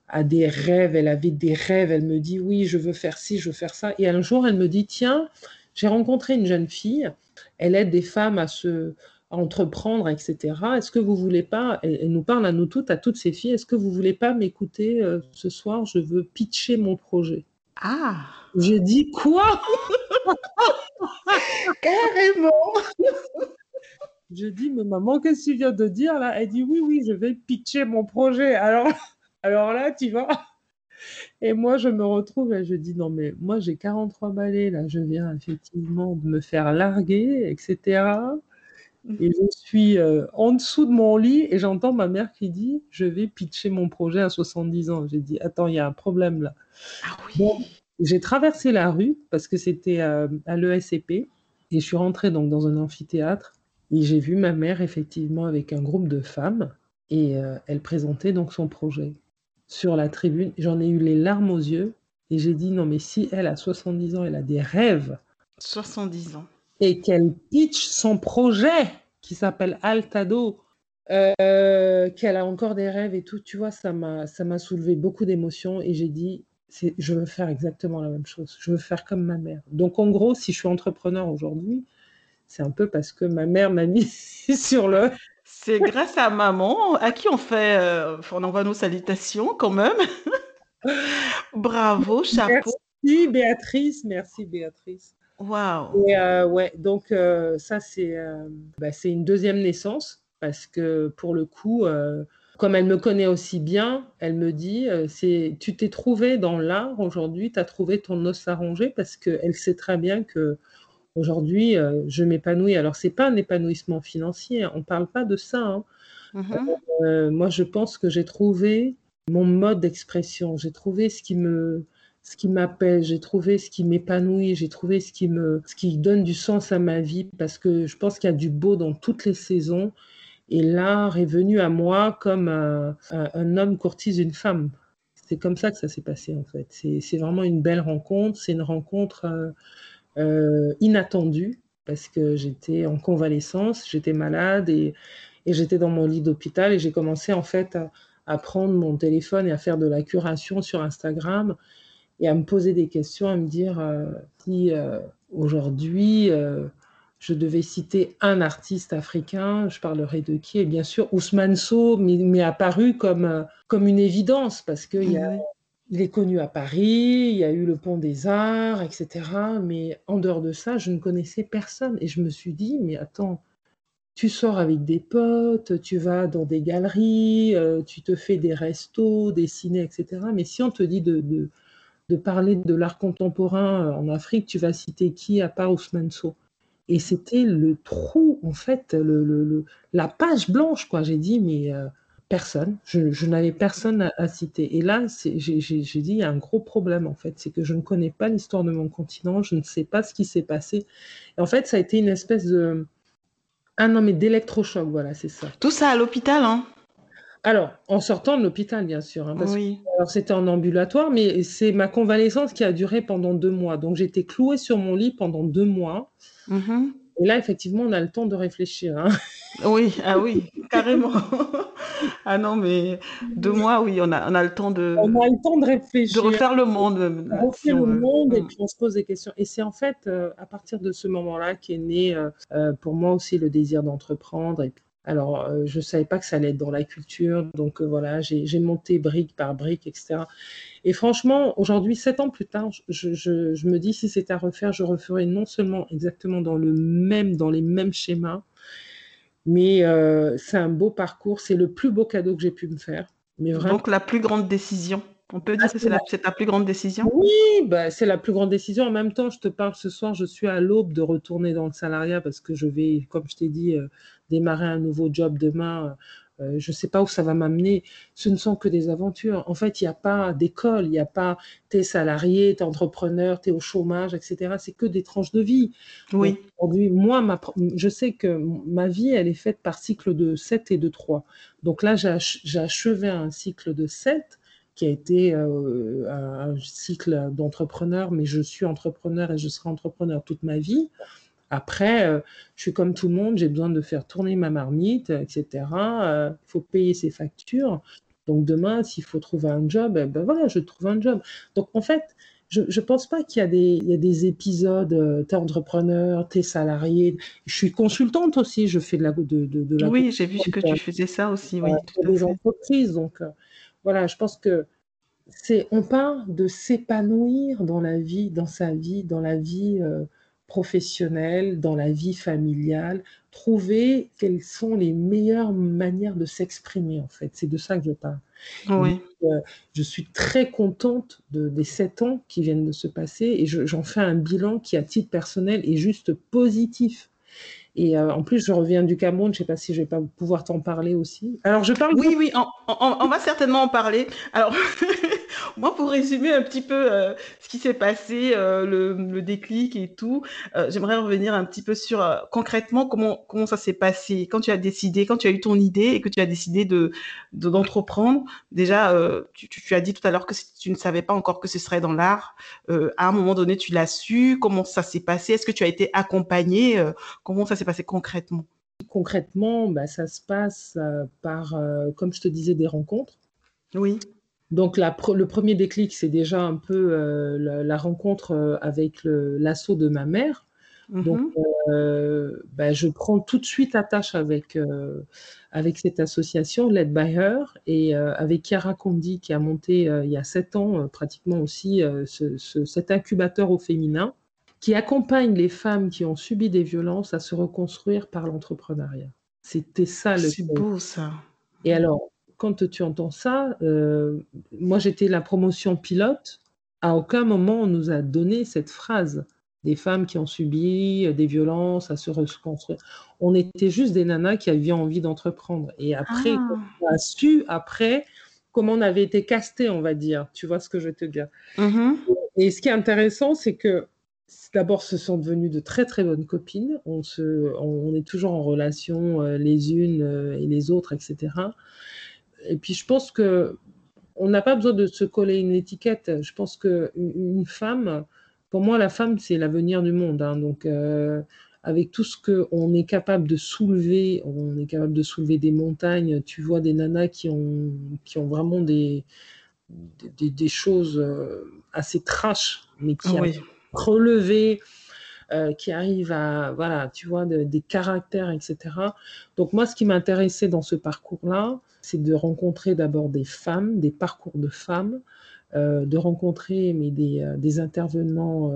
A: a des rêves, elle avait des rêves, elle me dit oui, je veux faire ci, je veux faire ça. Et un jour, elle me dit, tiens, j'ai rencontré une jeune fille, elle aide des femmes à se entreprendre, etc. Est-ce que vous voulez pas, elle, nous parle à nous toutes, à toutes ces filles, est-ce que vous voulez pas m'écouter euh, ce soir? Je veux pitcher mon projet.
B: Ah
A: J'ai dit quoi? [LAUGHS]
B: Carrément
A: Je dis, mais maman, qu'est-ce que tu viens de dire là? Elle dit, oui, oui, je vais pitcher mon projet. Alors, [LAUGHS] alors là, tu vas et moi, je me retrouve et je dis non, mais moi, j'ai 43 balais, là, je viens effectivement de me faire larguer, etc. [LAUGHS] Et je suis euh, en dessous de mon lit et j'entends ma mère qui dit Je vais pitcher mon projet à 70 ans. J'ai dit Attends, il y a un problème là.
B: Ah oui.
A: j'ai traversé la rue parce que c'était euh, à l'ESCP et je suis rentrée donc dans un amphithéâtre et j'ai vu ma mère effectivement avec un groupe de femmes et euh, elle présentait donc son projet sur la tribune. J'en ai eu les larmes aux yeux et j'ai dit non, mais si elle a 70 ans, elle a des rêves.
B: 70 ans.
A: Et qu'elle pitch son projet qui s'appelle Altado, euh, qu'elle a encore des rêves et tout, tu vois, ça m'a, ça m'a soulevé beaucoup d'émotions et j'ai dit, c'est, je veux faire exactement la même chose. Je veux faire comme ma mère. Donc en gros, si je suis entrepreneur aujourd'hui, c'est un peu parce que ma mère m'a mis [LAUGHS] sur le,
B: c'est grâce à maman, à qui on fait, euh, on envoie nos salutations quand même. [LAUGHS] Bravo, chapeau.
A: Merci Béatrice, merci Béatrice.
B: Waouh.
A: Euh, ouais, donc euh, ça c'est, bah, c'est une deuxième naissance parce que pour le coup, comme elle me connaît aussi bien, elle me dit, c'est, tu t'es trouvé dans l'art aujourd'hui, tu as trouvé ton os à ronger parce qu'elle sait très bien que Aujourd'hui, euh, je m'épanouis. Alors, c'est pas un épanouissement financier, hein. on ne parle pas de ça. Hein. Mm-hmm. Euh, moi, je pense que j'ai trouvé mon mode d'expression, j'ai trouvé ce qui me, ce qui m'appelle, j'ai trouvé ce qui m'épanouit, j'ai trouvé ce qui me, ce qui donne du sens à ma vie, parce que je pense qu'il y a du beau dans toutes les saisons. Et l'art est venu à moi comme un, homme courtise une femme. C'est comme ça que ça s'est passé en fait. C'est vraiment une belle rencontre. C'est une rencontre. Euh, euh, inattendu parce que j'étais en convalescence, j'étais malade et, j'étais dans mon lit d'hôpital et j'ai commencé en fait à, prendre mon téléphone et à faire de la curation sur Instagram et à me poser des questions, à me dire euh, si euh, aujourd'hui je devais citer un artiste africain, je parlerais de qui? Et bien sûr, Ousmane Sow m'est apparu comme, comme une évidence parce qu'il y a il est connu à Paris, il y a eu le Pont des Arts, etc. Mais en dehors de ça, je ne connaissais personne. Et je me suis dit, mais attends, tu sors avec des potes, tu vas dans des galeries, euh, tu te fais des restos, des ciné, etc. Mais si on te dit de, de, parler de l'art contemporain en Afrique, tu vas citer qui à part Ousmane Sow? Et c'était le trou, en fait, la page blanche, quoi. J'ai dit, mais... Euh, Personne. Je, n'avais personne à, citer. Et là, j'ai dit, il y a un gros problème, en fait. C'est que je ne connais pas l'histoire de mon continent, je ne sais pas ce qui s'est passé. Et en fait, ça a été une espèce de... Ah non, mais d'électrochoc, voilà, c'est ça.
B: Tout ça à l'hôpital, hein?
A: Alors, en sortant de l'hôpital, bien sûr. Hein,
B: oui.
A: alors, c'était en ambulatoire, mais c'est ma convalescence qui a duré pendant deux mois. Donc, j'étais clouée sur mon lit pendant deux mois. Mm-hmm. Et là, effectivement, on a le temps de réfléchir. Hein. [LAUGHS]
B: Oui, ah oui, carrément. ah non, mais deux mois, oui, on a, on a le temps de.
A: On a le temps de réfléchir.
B: De refaire le monde.
A: De refaire le monde et mm. puis on se pose des questions. Et c'est en fait euh, à partir de ce moment-là qu'est né euh, euh, pour moi aussi le désir d'entreprendre. Et alors, je ne savais pas que ça allait être dans la culture. Donc voilà, j'ai monté brique par brique, etc. Et franchement, aujourd'hui, sept ans plus tard, je, je, je me dis si c'était à refaire, je referais non seulement exactement dans le même, dans les mêmes schémas, mais euh, c'est un beau parcours, c'est le plus beau cadeau que j'ai pu me faire.
B: Mais vraiment... Donc la plus grande décision. On peut dire ah, que c'est, la, ta plus grande décision?
A: Oui, bah, c'est la plus grande décision. En même temps, je te parle ce soir, je suis à l'aube de retourner dans le salariat parce que je vais, comme je t'ai dit, euh, démarrer un nouveau job demain euh, je ne sais pas où ça va m'amener. Ce ne sont que des aventures. En fait, il n'y a pas d'école, il n'y a pas t'es salarié, t'es entrepreneur, t'es au chômage, etc. C'est que des tranches de vie.
B: Oui.
A: Aujourd'hui, moi, ma, je sais que ma vie, elle est faite par cycle de 7 et de 3. Donc là, j'ai achevé un cycle de 7 qui a été euh, un cycle d'entrepreneur, mais je suis entrepreneur et je serai entrepreneur toute ma vie. Après, euh, je suis comme tout le monde, j'ai besoin de faire tourner ma marmite, etc. Il euh, faut payer ses factures. Donc demain, s'il faut trouver un job, eh ben voilà, je trouve un job. Donc en fait, je ne pense pas qu'il y, a des, y a des épisodes, euh, t'es entrepreneur, t'es salarié. Je suis consultante aussi, je fais de la... De, de, la
B: oui, j'ai vu que tu faisais ça aussi. Oui,
A: des entreprises. Donc voilà, je pense que c'est on parle de s'épanouir dans la vie, dans sa vie, dans la vie professionnelle, dans la vie familiale, trouver quelles sont les meilleures manières de s'exprimer, en fait. C'est de ça que je parle. Euh, je suis très contente de, des sept ans qui viennent de se passer et j'en fais un bilan qui, à titre personnel, est juste positif. Et euh, en plus, je reviens du Cameroun. Je ne sais pas si je vais pas pouvoir t'en parler aussi.
B: Alors, je parle. Oui, oui, on, va certainement en parler. Alors, [LAUGHS] moi, pour résumer un petit peu euh, ce qui s'est passé, euh, le, déclic et tout, j'aimerais revenir un petit peu sur concrètement comment comment ça s'est passé quand tu as décidé, quand tu as eu ton idée et que tu as décidé de d'entreprendre. Déjà, tu, tu, as dit tout à l'heure que tu ne savais pas encore que ce serait dans l'art. à un moment donné, tu l'as su. Comment ça s'est passé? Est-ce que tu as été accompagné Comment ça s'est passé concrètement?
A: Concrètement, bah, ça se passe euh, par, euh, comme je te disais, des rencontres.
B: Oui.
A: Donc le premier déclic, c'est déjà un peu euh, la, rencontre avec l'assaut de ma mère. Donc, mm-hmm. bah, je prends tout de suite attache avec, avec cette association Led by Her et avec Chiara Condi qui a monté il y a sept ans pratiquement aussi cet incubateur au féminin qui accompagne les femmes qui ont subi des violences à se reconstruire par l'entrepreneuriat. C'était ça le.
B: C'est beau ça.
A: Et alors, quand tu entends ça, euh, moi j'étais la promotion pilote. À aucun moment on nous a donné cette phrase des femmes qui ont subi des violences à se reconstruire. On était juste des nanas qui avaient envie d'entreprendre. Et après, ah. on a su après comment on avait été casté, on va dire. Tu vois ce que je veux te dire? Mm-hmm. Et ce qui est intéressant, c'est que D'abord, ce sont devenues de très très bonnes copines. On, se, on, est toujours en relation euh, les unes euh, et les autres, etc. Et puis, je pense que on n'a pas besoin de se coller une étiquette. Je pense que une femme, pour moi, la femme, c'est l'avenir du monde. Hein. Donc, euh, avec tout ce qu'on est capable de soulever, on est capable de soulever des montagnes. Tu vois des nanas qui ont, qui ont vraiment des, des, des choses assez trash, mais qui,
B: oui
A: relevé, euh, qui arrive à, voilà, tu vois, des caractères, etc. Donc moi, ce qui m'intéressait dans ce parcours-là, c'est de rencontrer d'abord des femmes, des parcours de femmes, euh, de rencontrer mais des, euh, des intervenants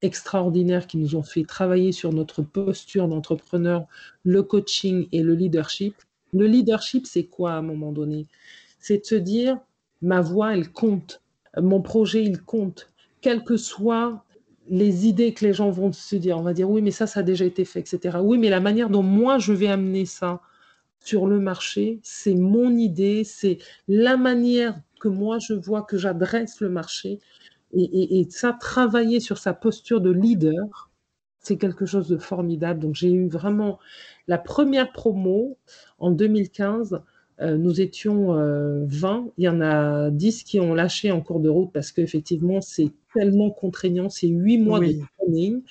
A: extraordinaires qui nous ont fait travailler sur notre posture d'entrepreneur, le coaching et le leadership. Le leadership, c'est quoi à un moment donné? C'est de se dire, ma voix, elle compte, mon projet, il compte, quel que soit les idées que les gens vont se dire, on va dire oui, mais ça, ça a déjà été fait, etc. Oui, mais la manière dont moi je vais amener ça sur le marché, c'est mon idée, c'est la manière que moi je vois que j'adresse le marché. Et, ça, travailler sur sa posture de leader, c'est quelque chose de formidable. Donc j'ai eu vraiment la première promo en 2015. Euh, nous étions 20, euh, il y en a 10 qui ont lâché en cours de route parce qu'effectivement, c'est tellement contraignant, c'est 8 mois de training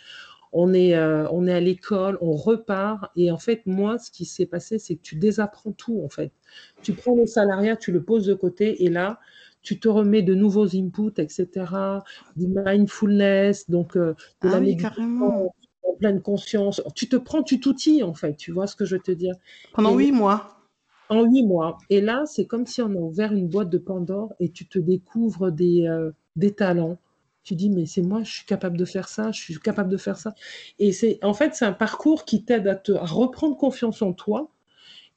A: on est, euh, on est à l'école, on repart. Et en fait, moi, ce qui s'est passé, c'est que tu désapprends tout, en fait. Tu prends le salariat, tu le poses de côté, et là, tu te remets de nouveaux inputs, etc., du mindfulness, donc de
B: ah la
A: en pleine conscience. Tu te prends, tu t'outilles, en fait, tu vois ce que je veux te dire?
B: Pendant huit mois.
A: En huit mois. Et là, c'est comme si on a ouvert une boîte de Pandore et tu te découvres des, euh, des talents tu dis, mais c'est moi, je suis capable de faire ça, je suis capable de faire ça. Et c'est, en fait, c'est un parcours qui t'aide à te reprendre confiance en toi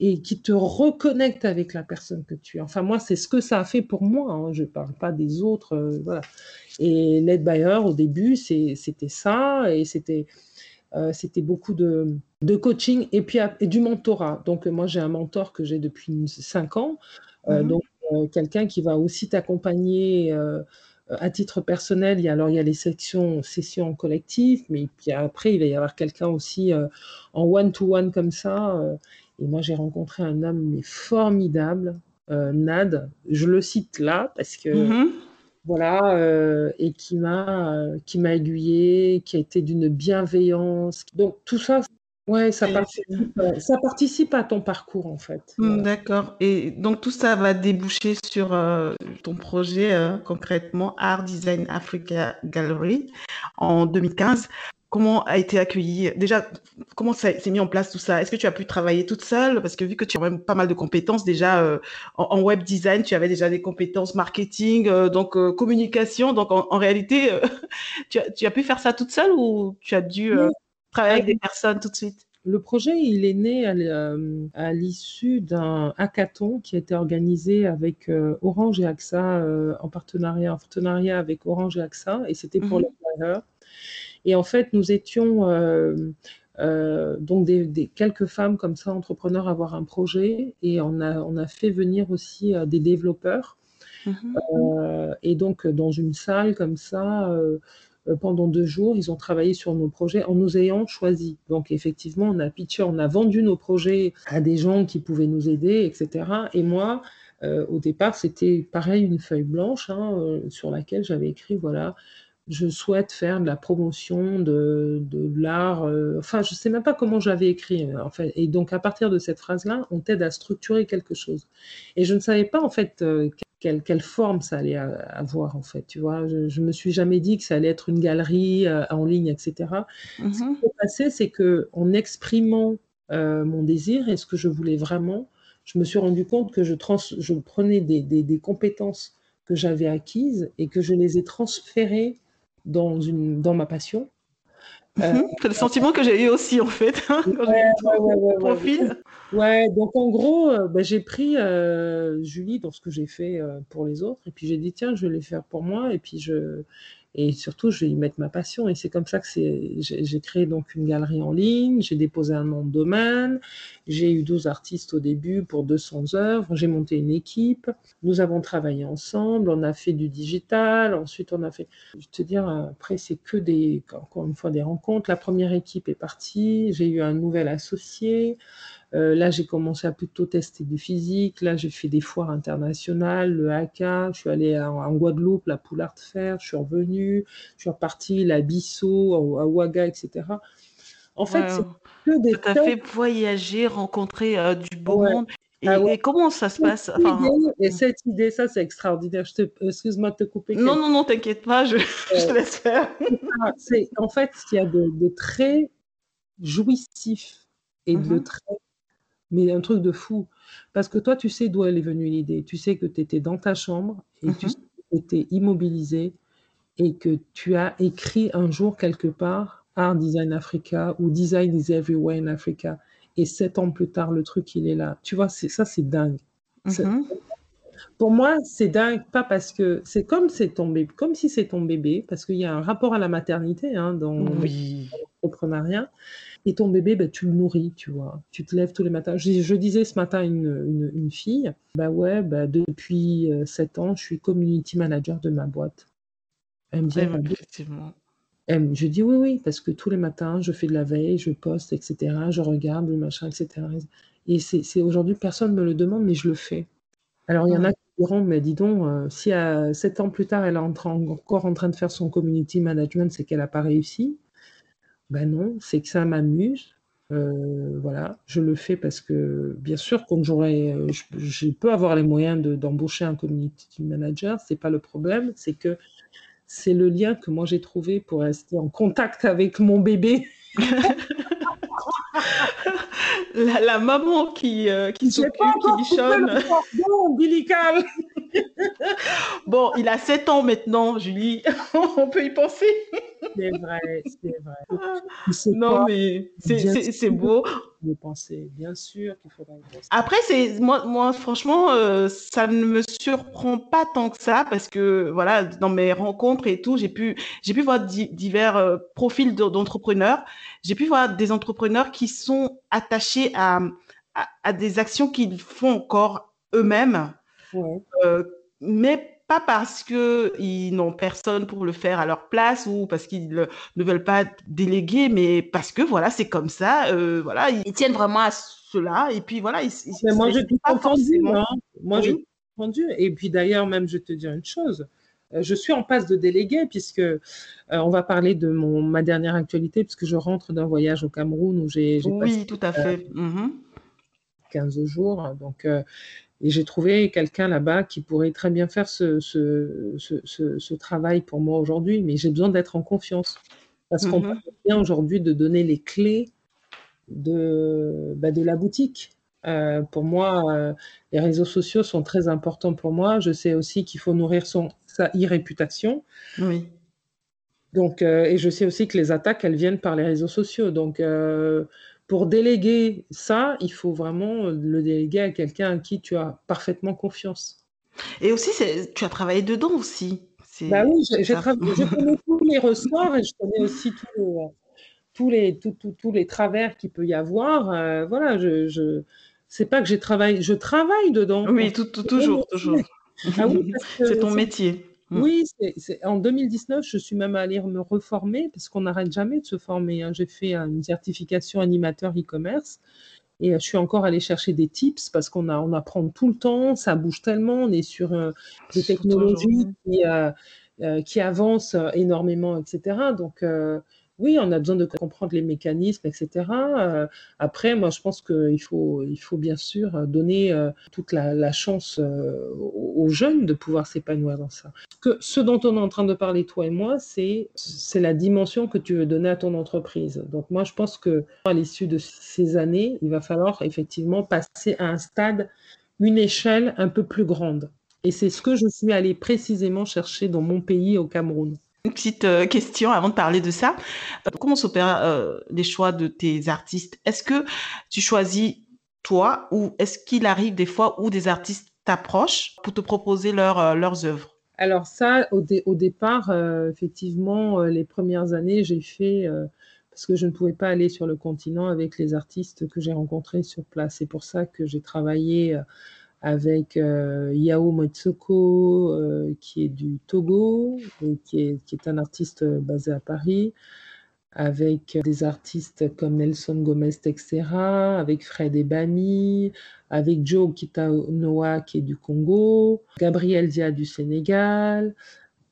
A: et qui te reconnecte avec la personne que tu es. Enfin, moi, c'est ce que ça a fait pour moi. Hein. Je ne parle pas des autres. Euh, voilà. Et l'aide Bayer, au début, c'était ça. Et c'était euh, c'était beaucoup de, de, coaching et puis et du mentorat. Donc, moi, j'ai un mentor que j'ai depuis 5 ans. Euh, mmh donc, quelqu'un qui va aussi t'accompagner à titre personnel, il y a, alors il y a les sections sessions collectives, mais puis après il va y avoir quelqu'un aussi euh, en one-to-one comme ça. Euh, et moi j'ai rencontré un homme mais formidable, euh, Nad. Je le cite là parce que mm-hmm. voilà et qui m'a qui m'a aiguillé, qui a été d'une bienveillance. Donc tout ça, Ouais, ça participe, euh, ça participe à ton parcours en fait.
B: Mmh, d'accord. Et donc tout ça va déboucher sur euh, ton projet euh, concrètement Art Design Africa Gallery en 2015. Comment a été accueilli? Déjà, comment s'est mis en place tout ça? Est-ce que tu as pu travailler toute seule? Parce que vu que tu as même pas mal de compétences déjà en, web design, tu avais déjà des compétences marketing, donc communication. Donc en, réalité, [LAUGHS] tu as, tu, as, pu faire ça toute seule ou tu as dû travailler avec des personnes tout de suite
A: le projet, il est né à euh, l'issue d'un hackathon qui a été organisé avec euh, Orange et AXA euh, en partenariat, en partenariat avec Orange et AXA, et c'était pour mmh. Et en fait, nous étions donc des, quelques femmes comme ça, entrepreneurs, à avoir un projet, et on a, on a fait venir aussi des développeurs. Mmh. et donc, dans une salle comme ça, pendant deux jours. Ils ont travaillé sur nos projets en nous ayant choisis. Donc effectivement, on a pitché, on a vendu nos projets à des gens qui pouvaient nous aider, etc. Et moi, euh, au départ, c'était pareil, une feuille blanche hein, euh, sur laquelle j'avais écrit, voilà, je souhaite faire de la promotion de, de l'art. enfin, je ne sais même pas comment j'avais écrit. En fait. Et donc, à partir de cette phrase-là, on t'aide à structurer quelque chose. Et je ne savais pas, en fait, quelle, forme ça allait avoir en fait. Tu vois, je, ne me suis jamais dit que ça allait être une galerie euh, en ligne, etc. Ce qui mm-hmm. s'est passé, c'est que en exprimant euh, mon désir et ce que je voulais vraiment, je me suis rendu compte que je, je prenais des, compétences que j'avais acquises et que je les ai transférées dans, une, dans ma passion.
B: Euh, mhm. c'est le sentiment que j'ai eu aussi en fait hein, quand ouais,
A: ouais, profil. Ouais, donc en gros, euh, bah, j'ai pris euh, Julie dans ce que j'ai fait pour les autres et puis j'ai dit tiens, je vais les faire pour moi et puis je et surtout, je vais y mettre ma passion. Et c'est comme ça que j'ai créé donc une galerie en ligne. J'ai déposé un nom de domaine. J'ai eu 12 artistes au début pour 200 œuvres. J'ai monté une équipe. Nous avons travaillé ensemble. On a fait du digital. Ensuite, on a fait. Je te dire, après, c'est que des, encore une fois, des rencontres. La première équipe est partie. J'ai eu un nouvel associé. Euh, là, j'ai commencé à plutôt tester du physique. Là, j'ai fait des foires internationales, le haka. Je suis allée en, Guadeloupe, la Poulard Fer. Je suis revenue. Je suis repartie, la Bissau, à, Ouaga, etc.
B: En fait, c'est que des. Ça t'a fait voyager, rencontrer euh, du beau monde. Ah et, comment ça se passe?
A: Et cette idée, ça, c'est extraordinaire. Excuse-moi de te couper.
B: Non, non, non, t'inquiète pas, je, [LAUGHS] te laisse faire.
A: c'est en fait qu'il y a de, très jouissif et de mm-hmm. très mais un truc de fou. Parce que toi, tu sais d'où elle est venue l'idée. Tu sais que tu étais dans ta chambre et tu mmh étais immobilisé et que tu as écrit un jour quelque part Art Design Africa ou Design is Everywhere in Africa. Et sept ans plus tard, le truc, il est là. Tu vois, ça, c'est dingue. Mmh pour moi, c'est dingue, pas parce que c'est comme c'est ton bébé, comme si c'est ton bébé, parce qu'il y a un rapport à la maternité hein, dans,
B: oui.
A: l'entrepreneuriat. Et ton bébé, bah, tu le nourris, tu vois. Tu te lèves tous les matins. Je, disais ce matin à une, une, fille, bah ouais, bah, depuis 7 ans, je suis community manager de ma boîte.
B: Elle me dit, ah, effectivement.
A: je dis oui, oui, parce que tous les matins, je fais de la veille, je poste, etc. Je regarde le machin, etc. Et c'est aujourd'hui, personne ne me le demande, mais je le fais. Alors, il y en a qui diront, mais dis donc, euh, si à 7 ans plus tard, elle est encore en train de faire son community management, c'est qu'elle n'a pas réussi. Ben non, c'est que ça m'amuse. Euh, voilà, je le fais parce que, bien sûr, quand j'aurai, euh, je, peux avoir les moyens d'embaucher un community manager, c'est pas le problème, c'est que c'est le lien que moi j'ai trouvé pour rester en contact avec mon bébé. [LAUGHS]
B: la, maman qui, euh, qui s'occupe, qui bichonne.
A: ombilical. [LAUGHS]
B: bon, il a 7 ans maintenant, Julie. [LAUGHS] On peut y penser.
A: C'est vrai, c'est vrai.
B: Non, mais c'est beau.
A: De penser, bien sûr qu'il faudra
B: Après, c'est moi, moi, franchement, euh, ça ne me surprend pas tant que ça parce que voilà, dans mes rencontres et tout, j'ai pu, j'ai pu voir divers euh, profils d'entrepreneurs. J'ai pu voir des entrepreneurs qui sont attachés à, à, des actions qu'ils font encore eux-mêmes. Euh, mais pas parce qu'ils n'ont personne pour le faire à leur place ou parce qu'ils ne veulent pas déléguer, mais parce que voilà, c'est comme ça. Euh, voilà, ils tiennent vraiment à cela. Et puis voilà, ils,
A: mais moi j'ai tout entendu. Hein. Moi j'ai entendu. Et puis d'ailleurs, même je te dire une chose. Euh, je suis en passe de déléguer puisque euh, on va parler de mon, ma dernière actualité puisque je rentre d'un voyage au Cameroun où j'ai
B: oui tout à fait
A: 15 mmh jours donc et j'ai trouvé quelqu'un là-bas qui pourrait très bien faire ce, ce, ce, ce travail pour moi aujourd'hui, mais j'ai besoin d'être en confiance. Parce qu'on mmh parle bien aujourd'hui de donner les clés de, bah, de la boutique. Euh, pour moi, euh, les réseaux sociaux sont très importants pour moi. Je sais aussi qu'il faut nourrir son, sa e-réputation.
B: Oui.
A: Donc, euh, et je sais aussi que les attaques, elles viennent par les réseaux sociaux. Donc, pour déléguer ça, il faut vraiment le déléguer à quelqu'un à qui tu as parfaitement confiance.
B: Et aussi, tu as travaillé dedans aussi.
A: Bah oui, je connais tous les ressorts et je connais aussi tous les, tous les, travers qu'il peut y avoir. Euh, voilà, je, je c'est pas que j'ai travaillé, je travaille dedans.
B: Oui, toujours, toujours. Ah [LAUGHS] c'est ton métier.
A: Mm. Oui, c'est en 2019, je suis même allée me reformer parce qu'on n'arrête jamais de se former. Hein. J'ai fait une certification animateur e-commerce et euh, je suis encore allée chercher des tips parce qu'on on apprend tout le temps, ça bouge tellement, on est sur euh, des technologies qui, euh, qui avancent énormément, etc. Donc, oui, on a besoin de comprendre les mécanismes, etc. Euh, après, moi, je pense qu'il faut, il faut bien sûr donner euh, toute la, chance euh, aux jeunes de pouvoir s'épanouir dans ça. Ce dont on est en train de parler, toi et moi, c'est, c'est la dimension que tu veux donner à ton entreprise. Donc, moi, je pense que à l'issue de ces années, il va falloir effectivement passer à un stade, une échelle un peu plus grande. Et c'est ce que je suis allée précisément chercher dans mon pays, au Cameroun.
B: Une petite euh, question avant de parler de ça. Euh, comment s'opèrent euh, les choix de tes artistes? Est-ce que tu choisis toi ou est-ce qu'il arrive des fois où des artistes t'approchent pour te proposer leurs œuvres?
A: Alors ça, au, au départ, effectivement, les premières années, j'ai fait parce que je ne pouvais pas aller sur le continent avec les artistes que j'ai rencontrés sur place. C'est pour ça que j'ai travaillé avec euh, Yao Motsoko, euh, qui est du Togo, qui, est, qui est un artiste basé à Paris, avec des artistes comme Nelson Gomez Texera, avec Fred Ebani, avec Joe Kitanoa qui est du Congo, Gabriel Dia du Sénégal,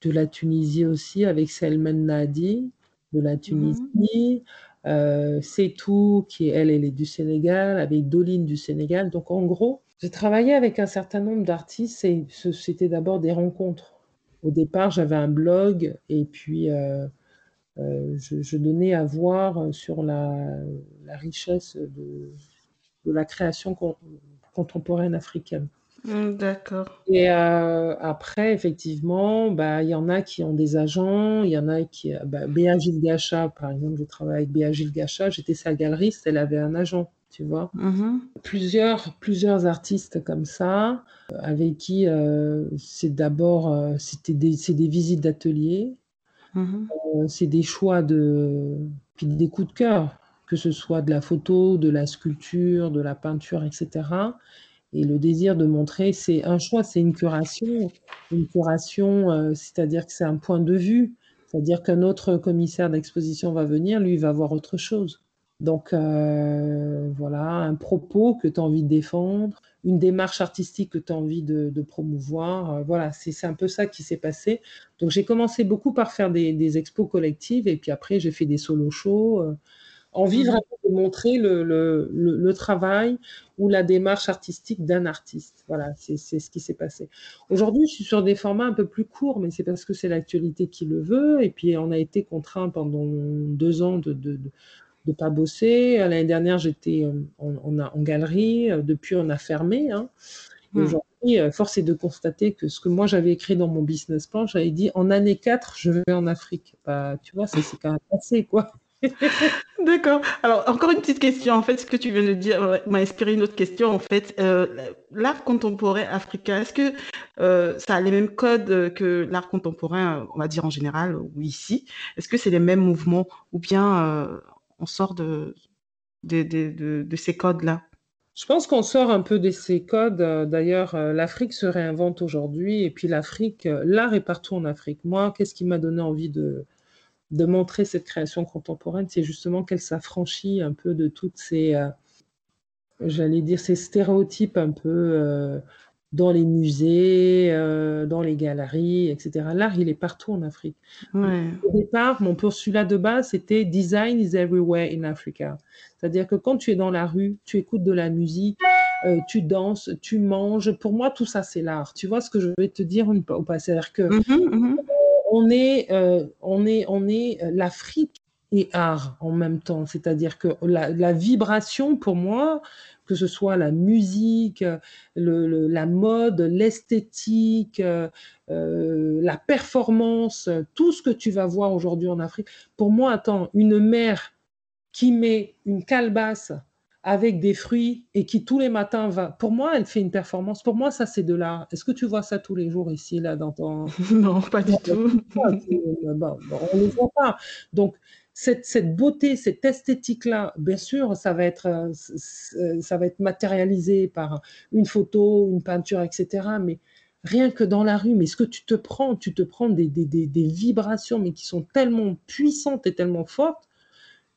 A: de la Tunisie aussi, avec Selman Nadi de la Tunisie, mm euh, Setou qui elle, elle est du Sénégal, avec Doline du Sénégal. Donc en gros, j'ai travaillé avec un certain nombre d'artistes et c'était d'abord des rencontres. Au départ, j'avais un blog et puis euh, euh, je, donnais à voir sur la, richesse de, la création contemporaine africaine.
B: Mmh, d'accord.
A: Et euh, après, effectivement, bah, il y en a qui ont des agents, il y en a qui. Bah, Béa Gilles Gacha, par exemple, je travaille avec Béa Gilles Gacha, j'étais sa galeriste, elle avait un agent tu vois.
B: Mm-hmm.
A: Plusieurs, plusieurs artistes comme ça, euh, avec qui euh, c'est d'abord, euh, c'était des, des visites d'atelier,
B: mm-hmm.
A: c'est des choix de, puis des coups de cœur, que ce soit de la photo, de la sculpture, de la peinture, etc. Et le désir de montrer, c'est un choix, c'est une curation. Une curation, c'est-à-dire que c'est un point de vue. C'est-à-dire qu'un autre commissaire d'exposition va venir, lui, va voir autre chose. Donc euh, voilà, un propos que tu as envie de défendre, une démarche artistique que tu as envie de, promouvoir. Euh, voilà, c'est un peu ça qui s'est passé. Donc j'ai commencé beaucoup par faire des, expos collectives et puis après j'ai fait des solo shows. Euh, envie vraiment de montrer le, travail ou la démarche artistique d'un artiste. Voilà, c'est ce qui s'est passé. Aujourd'hui, je suis sur des formats un peu plus courts, mais c'est parce que c'est l'actualité qui le veut. Et puis, on a été contraint pendant deux ans de de pas bosser. L'année dernière, j'étais euh, en, en, galerie. Euh, depuis, on a fermé. Hein. Hmm. Aujourd'hui, euh, force est de constater que ce que moi j'avais écrit dans mon business plan, j'avais dit en année 4, je vais en Afrique. Bah, tu vois, c'est quand même passé, quoi. [LAUGHS]
B: D'accord. Alors, encore une petite question. En fait, ce que tu viens de dire m'a inspiré une autre question. En fait, l'art contemporain africain, est-ce que ça a les mêmes codes que l'art contemporain, on va dire en général, ou ici? Est-ce que c'est les mêmes mouvements? Ou bien on sort de, ces codes-là
A: je pense qu'on sort un peu de ces codes. D'ailleurs, euh, l'Afrique se réinvente aujourd'hui. Et puis l'Afrique, euh, l'art est partout en Afrique. Moi, qu'est-ce qui m'a donné envie de, montrer cette création contemporaine? C'est justement qu'elle s'affranchit un peu de toutes ces, euh, j'allais dire, ces stéréotypes un peu dans les musées, euh, dans les galeries, etc. L'art, il est partout en Afrique. Au départ, mon postulat de base, c'était Design is everywhere in Africa. C'est-à-dire que quand tu es dans la rue, tu écoutes de la musique, euh, tu danses, tu manges. Pour moi, tout ça, c'est l'art. Tu vois ce que je vais te dire au passé C'est-à-dire que mm-hmm, mm-hmm. on est, euh, on est, on est l'Afrique et art en même temps. C'est-à-dire que la, vibration, pour moi, que ce soit la musique, la mode, l'esthétique, euh, la performance, tout ce que tu vas voir aujourd'hui en Afrique. Pour moi, attends, une mère qui met une calebasse avec des fruits et qui tous les matins va. Pour moi, elle fait une performance. Pour moi, ça, c'est de l'art. Est-ce que tu vois ça tous les jours ici, là, dans ton. [LAUGHS]
B: non, pas du tout. [LAUGHS]
A: on ne le voit pas. Donc, cette, beauté, cette esthétique-là, bien sûr, ça va, être, euh, euh, ça va être matérialisé par une photo, une peinture, etc. Mais rien que dans la rue, mais ce que tu te prends, tu te prends des, des, vibrations, mais qui sont tellement puissantes et tellement fortes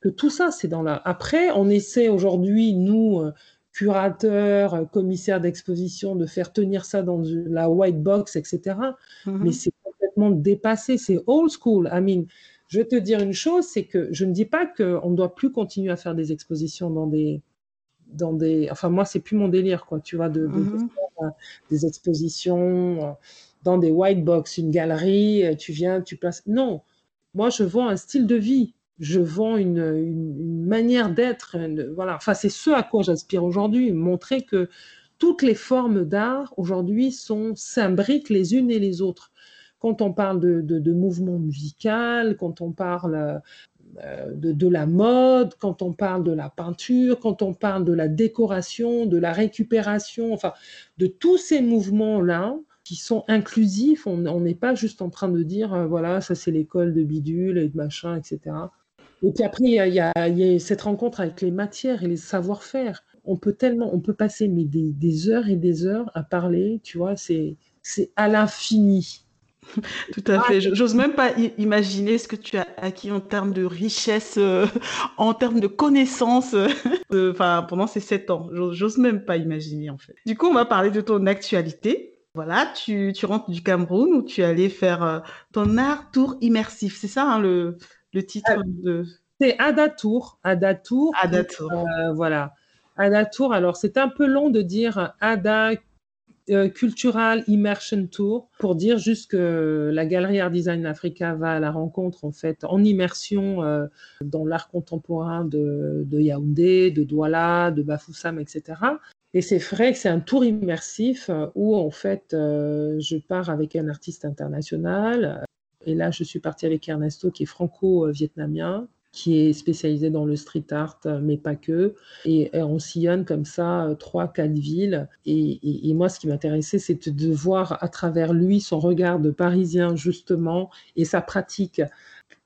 A: que tout ça, c'est dans la. Après, on essaie aujourd'hui, nous, euh, curateurs, commissaires d'exposition, de faire tenir ça dans la white box, etc. Mm-hmm. Mais c'est complètement dépassé, c'est old school. I mean, je vais te dire une chose, c'est que je ne dis pas qu'on ne doit plus continuer à faire des expositions dans des, dans des, enfin moi c'est plus mon délire quoi, tu vois, de, mhm. faire, euh, des expositions euh, dans des white box, une galerie, euh, tu viens, tu passes. Non, moi je vends un style de vie, je vends une, une, manière d'être, voilà. Enfin c'est ce à quoi j'aspire aujourd'hui, montrer que toutes les formes d'art aujourd'hui sont s'imbriquent les unes et les autres quand on parle de, mouvement musical, quand on parle euh, de, la mode, quand on parle de la peinture, quand on parle de la décoration, de la récupération, enfin, de tous ces mouvements-là qui sont inclusifs. On n'est pas juste en train de dire, euh, voilà, ça c'est l'école de bidule et de machin, etc. Et puis après, il y, a, cette rencontre avec les matières et les savoir-faire. On peut tellement, on peut passer mais des, des heures et des heures à parler, tu vois, c'est à l'infini. [LAUGHS]
B: Tout à fait. J'ose même pas imaginer ce que tu as acquis en termes de richesse, euh, en termes de connaissances, euh, [LAUGHS] pendant ces sept ans. J'ose même pas imaginer en fait. Du coup, on va parler de ton actualité. Voilà, tu, tu rentres du Cameroun où tu allais faire euh, ton art tour immersif. C'est ça hein, le, le titre de.
A: C'est Ada Tour. Ada Tour.
B: Ada Tour.
A: voilà. Ada Tour. Alors c'est un peu long de dire Ada euh, Cultural Immersion Tour pour dire juste que la Galerie Art Design Africa va à la rencontre en fait en immersion euh, dans l'art contemporain de, Yaoundé, de Douala, de Bafoussam, etc. Et c'est vrai que c'est un tour immersif euh, où en fait je pars avec un artiste international. Et là, je suis partie avec Ernesto qui est franco-vietnamien qui est spécialisé dans le street art, mais pas que. Et, on sillonne comme ça euh, trois, quatre villes. Et, moi, ce qui m'intéressait, c'était de voir à travers lui son regard de Parisien, justement, et sa pratique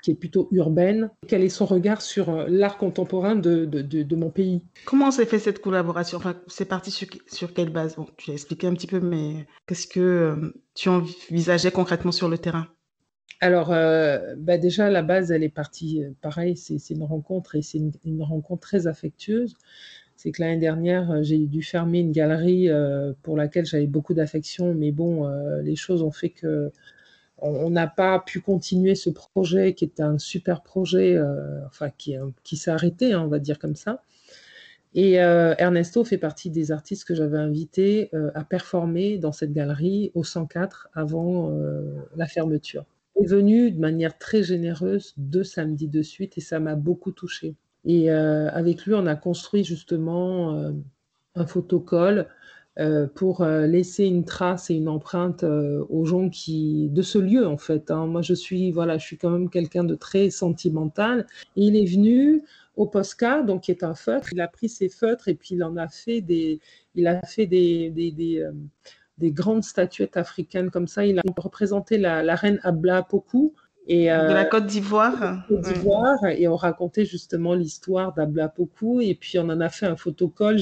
A: qui est plutôt urbaine. Quel est son regard sur euh, l'art contemporain de, mon pays?
B: Comment s'est fait cette collaboration? C'est parti sur, quelle base? Tu l'as expliqué un petit peu, mais qu'est-ce que euh, tu envisageais concrètement sur le terrain?
A: Alors, euh, bah déjà, la base, elle est partie, pareil, c'est une rencontre et c'est une, rencontre très affectueuse. C'est que l'année dernière, j'ai dû fermer une galerie pour laquelle j'avais beaucoup d'affection, mais bon, les choses ont fait que on n'a pas pu continuer ce projet qui était un super projet, euh, enfin qui, s'est arrêté, hein, on va dire comme ça. Et euh, Ernesto fait partie des artistes que j'avais invités euh, à performer dans cette galerie au 104 avant la fermeture. Est venu de manière très généreuse deux samedis de suite et ça m'a beaucoup touchée. Et avec lui, on a construit justement un photocall euh, pour euh, laisser une trace et une empreinte euh, aux gens qui de ce lieu en fait. Hein. Moi je suis voilà, je suis quand même quelqu'un de très sentimental. Il est venu au Posca, donc qui est un feutre. Il a pris ses feutres et puis il en a fait des, il a fait des, des grandes statuettes africaines comme ça. Il a représenté la, reine Abla Poku
B: et, de la Côte d'Ivoire.
A: Côte d'Ivoire. Et on racontait justement l'histoire d'Abla Poku. Et puis on en a fait un photocall.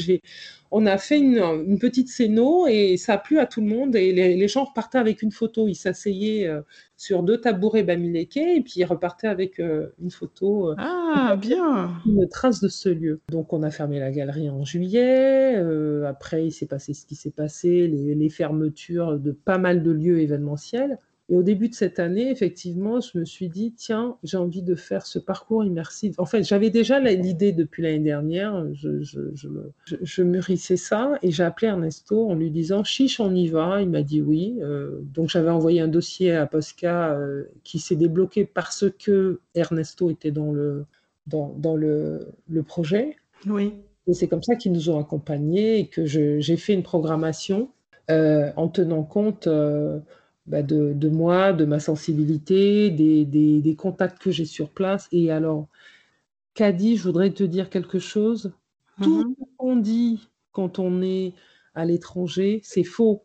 A: On a fait une, petite scéno et ça a plu à tout le monde. Et les, gens repartaient avec une photo. Ils s'asseyaient euh, sur deux tabourets bamileke et puis ils repartaient avec euh, une photo.
B: Euh, ah, bien
A: Une trace de ce lieu. Donc on a fermé la galerie en juillet. après, il s'est passé ce qui s'est passé, les fermetures de pas mal de lieux événementiels. Et au début de cette année, effectivement, je me suis dit, tiens, j'ai envie de faire ce parcours immersif. En fait, j'avais déjà l'idée depuis l'année dernière, je, je, je, je, mûrissais ça, et j'ai appelé Ernesto en lui disant, chiche, on y va. Il m'a dit oui. Euh, donc j'avais envoyé un dossier à Posca euh, qui s'est débloqué parce que Ernesto était dans le, dans, dans le, le projet.
B: Oui.
A: Et c'est comme ça qu'ils nous ont accompagnés et que j'ai fait une programmation euh, en tenant compte bah, de, moi, de ma sensibilité, des, contacts que j'ai sur place. Et alors, Caddy, je voudrais te dire quelque chose. Tout mm-hmm. ce qu'on dit quand on est à l'étranger, c'est faux.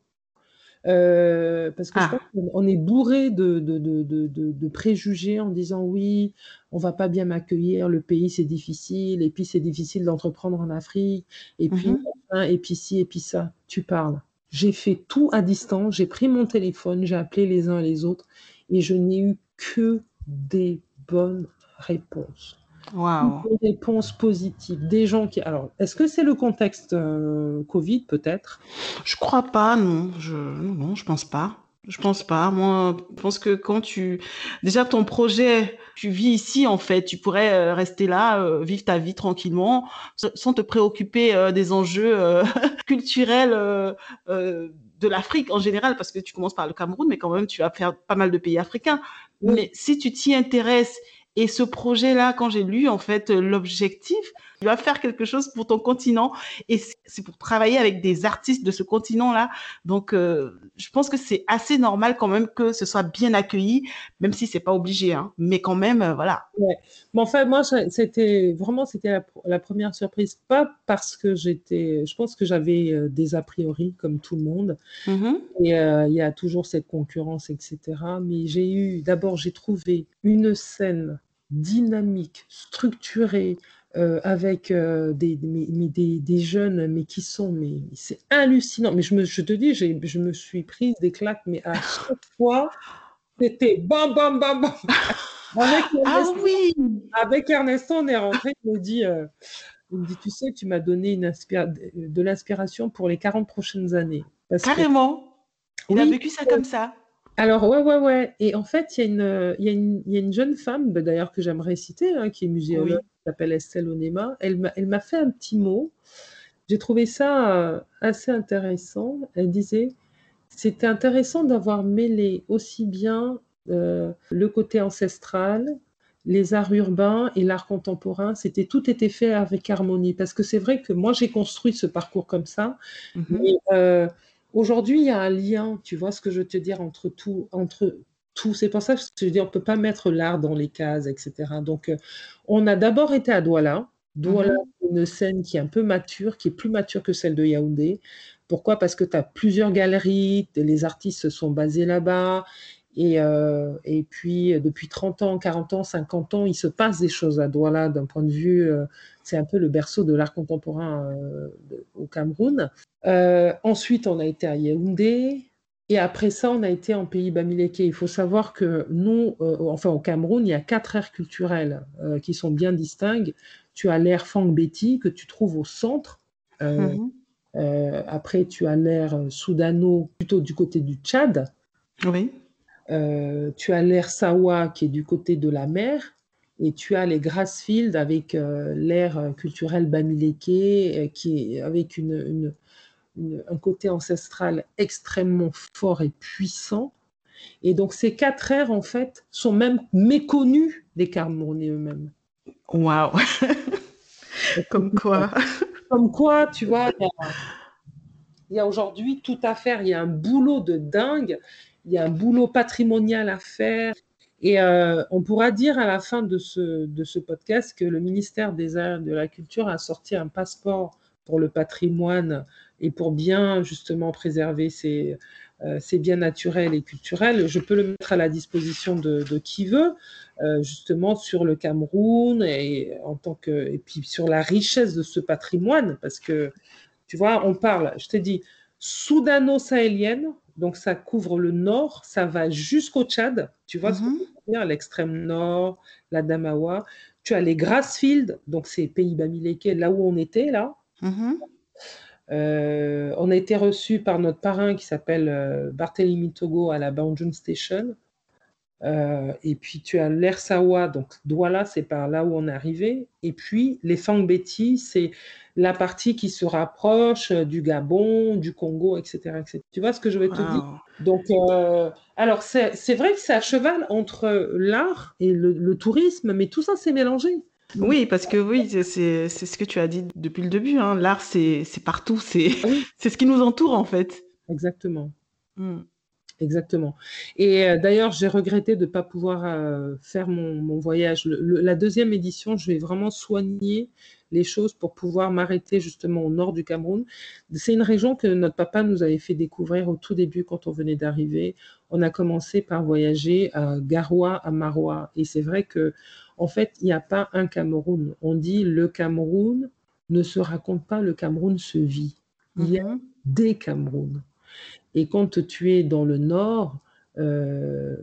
A: Euh, parce que je ah. pense qu'on est bourré de, de, préjugés en disant oui, on va pas bien m'accueillir, le pays c'est difficile, et puis c'est difficile d'entreprendre en Afrique, et puis, mm-hmm. et puis ci, et puis ça. Tu parles. J'ai fait tout à distance, j'ai pris mon téléphone, j'ai appelé les uns et les autres et je n'ai eu que des bonnes réponses.
B: Wow.
A: Des réponses positives. Des gens qui. Alors, est-ce que c'est le contexte euh, Covid, peut-être?
B: Je crois pas, non. Je... Non, je pense pas. Je pense pas. Moi, je pense que quand tu déjà ton projet, tu vis ici en fait, tu pourrais euh, rester là, euh, vivre ta vie tranquillement, sans te préoccuper euh, des enjeux [LAUGHS] culturels de l'Afrique en général, parce que tu commences par le Cameroun, mais quand même tu vas faire pas mal de pays africains. Mais si tu t'y intéresses et ce projet-là, quand j'ai lu en fait l'objectif, tu vas faire quelque chose pour ton continent et c'est pour travailler avec des artistes de ce continent-là. Donc, euh, je pense que c'est assez normal quand même que ce soit bien accueilli, même si c'est pas obligé, hein. mais quand même, euh, voilà.
A: Ouais. Mais fait, moi, c'était vraiment c'était la, première surprise, pas parce que j'étais, je pense que j'avais euh, des a priori comme tout le monde, mm-hmm. et il y a toujours cette concurrence, etc. Mais j'ai eu, d'abord, j'ai trouvé une scène dynamique, structurée, euh, avec euh, des, des, des, jeunes, mais qui sont, mais, c'est hallucinant. Mais je, me, je te dis, je me suis prise des claques, mais à chaque fois, c'était bam, bam, bam, bam. [LAUGHS]
B: Avec ah oui
A: Avec Ernesto, on est rentré, il me dit, euh, il me dit tu sais, tu m'as donné une de l'inspiration pour les 40 prochaines années.
B: Carrément Il a vécu ça comme ça
A: alors, ouais, ouais, ouais. Et en fait, il y, y, y, a une jeune femme, bah, d'ailleurs, que j'aimerais citer, hein, qui est muséologue, s'appelle Estelle Onema. Elle m'a fait un petit mot. J'ai trouvé ça euh, assez intéressant. Elle disait c'était intéressant d'avoir mêlé aussi bien euh, le côté ancestral, les arts urbains et l'art contemporain. C'était tout était fait avec harmonie. Parce que c'est vrai que moi, j'ai construit ce parcours comme ça. Mm-hmm. Mais, euh, Aujourd'hui, il y a un lien, tu vois ce que je veux te dire, entre tout, entre tout. C'est pour ça que je dis, on ne peut pas mettre l'art dans les cases, etc. Donc, euh, on a d'abord été à Douala. Douala, mm une scène qui est un peu mature, qui est plus mature que celle de Yaoundé. Pourquoi? Parce que tu as plusieurs galeries, les artistes se sont basés là-bas. Et, euh, et, puis, depuis 30 ans, 40 ans, 50 ans, il se passe des choses à Douala d'un point de vue, euh, c'est un peu le berceau de l'art contemporain euh, au Cameroun. ensuite, on a été à Yaoundé. Et après ça, on a été en pays Bamileke. Il faut savoir que nous, enfin au Cameroun, il y a quatre aires culturelles qui sont bien distinctes. Tu as l'ère Fangbeti que tu trouves au centre. Mhm. après, tu as l'ère Soudano plutôt du côté du Tchad.
B: Oui.
A: Euh, tu as l'air Sawa qui est du côté de la mer, et tu as les Grassfield avec euh, l'air culturel Bamileke, euh, qui est avec une, un côté ancestral extrêmement fort et puissant. Et donc ces quatre airs, en fait, sont même méconnus des Camerounais eux-mêmes.
B: Waouh [LAUGHS] Comme quoi
A: Comme quoi, tu vois, il y a aujourd'hui tout à faire. Il y a un boulot de dingue il y a un boulot patrimonial à faire. Et euh, on pourra dire à la fin de ce, de ce podcast que le ministère des Arts et de la Culture a sorti un passeport pour le patrimoine et pour bien justement préserver ces, euh, ces biens naturels et culturels. Je peux le mettre à la disposition de, de qui veut, euh, justement sur le Cameroun et, en tant que, et puis sur la richesse de ce patrimoine, parce que tu vois, on parle, je t'ai dit, soudano-sahélienne, donc ça couvre le nord, ça va jusqu'au Tchad, tu vois ce que je dire, l'extrême nord, la Damawa. Tu as les Grassfields, donc c'est Pays Bamileke, là où on était là. Mhm. Euh, on a été reçu par notre parrain qui s'appelle euh, Barthélemy Togo à la Banjun Station. Euh, et puis tu as l'Ersawa, donc Douala, c'est par là où on est arrivé. Et puis les Fangbeti, c'est la partie qui se rapproche du Gabon, du Congo, etc. Tu vois ce que je vais te dire? Donc, euh, alors c'est vrai que c'est à cheval entre l'art et le, tourisme, mais tout ça c'est mélangé.
B: Oui, parce que oui, c'est ce que tu as dit depuis le début. Hein. L'art, c'est partout, [LAUGHS] c'est ce qui nous entoure en fait.
A: Exactement. Hmm. Exactement. Et euh, d'ailleurs, j'ai regretté de ne pas pouvoir euh, faire mon, voyage. la deuxième édition, je vais vraiment soigner les choses pour pouvoir m'arrêter justement au nord du Cameroun. C'est une région que notre papa nous avait fait découvrir au tout début quand on venait d'arriver. On a commencé par voyager à Garoua, à Maroua. Et c'est vrai que, en fait, il n'y a pas un Cameroun. On dit le Cameroun ne se raconte pas, le Cameroun se vit. Il y a mhm. des Camerouns. Et quand tu es dans le nord, euh,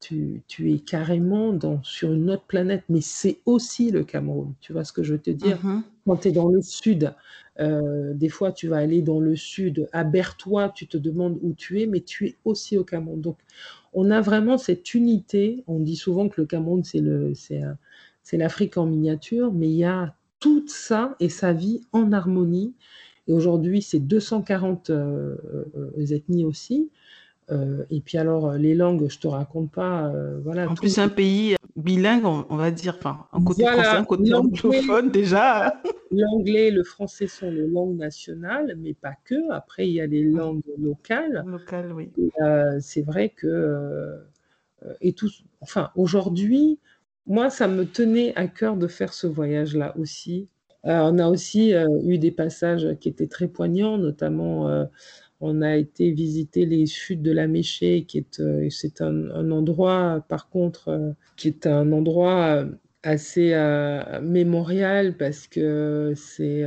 A: tu, es carrément dans, sur une autre planète, mais c'est aussi le Cameroun. Tu vois ce que je veux te dire? Mm-hmm. Quand tu es dans le sud, euh, des fois tu vas aller dans le sud, à Bertois, tu te demandes où tu es, mais tu es aussi au Cameroun. Donc on a vraiment cette unité. On dit souvent que le Cameroun, c'est, c'est l'Afrique en miniature, mais il y a tout ça et sa vie en harmonie. Et aujourd'hui, c'est 240 euh, euh, ethnies aussi. Euh, et puis alors, les langues, je te raconte pas. voilà,
B: en plus, un pays bilingue, on, va dire, enfin, un côté français, un côté anglophone déjà.
A: L'anglais et le français sont les langues nationales, mais pas que. Après, il y a les langues locales.
B: Locales, oui.
A: c'est vrai que. et tout, enfin, aujourd'hui, moi, ça me tenait à cœur de faire ce voyage-là aussi, euh, on a aussi euh, eu des passages qui étaient très poignants, notamment euh, on a été visiter les chutes de la Méchée, qui est c'est un, endroit par contre qui est un endroit assez mémorial parce que c'est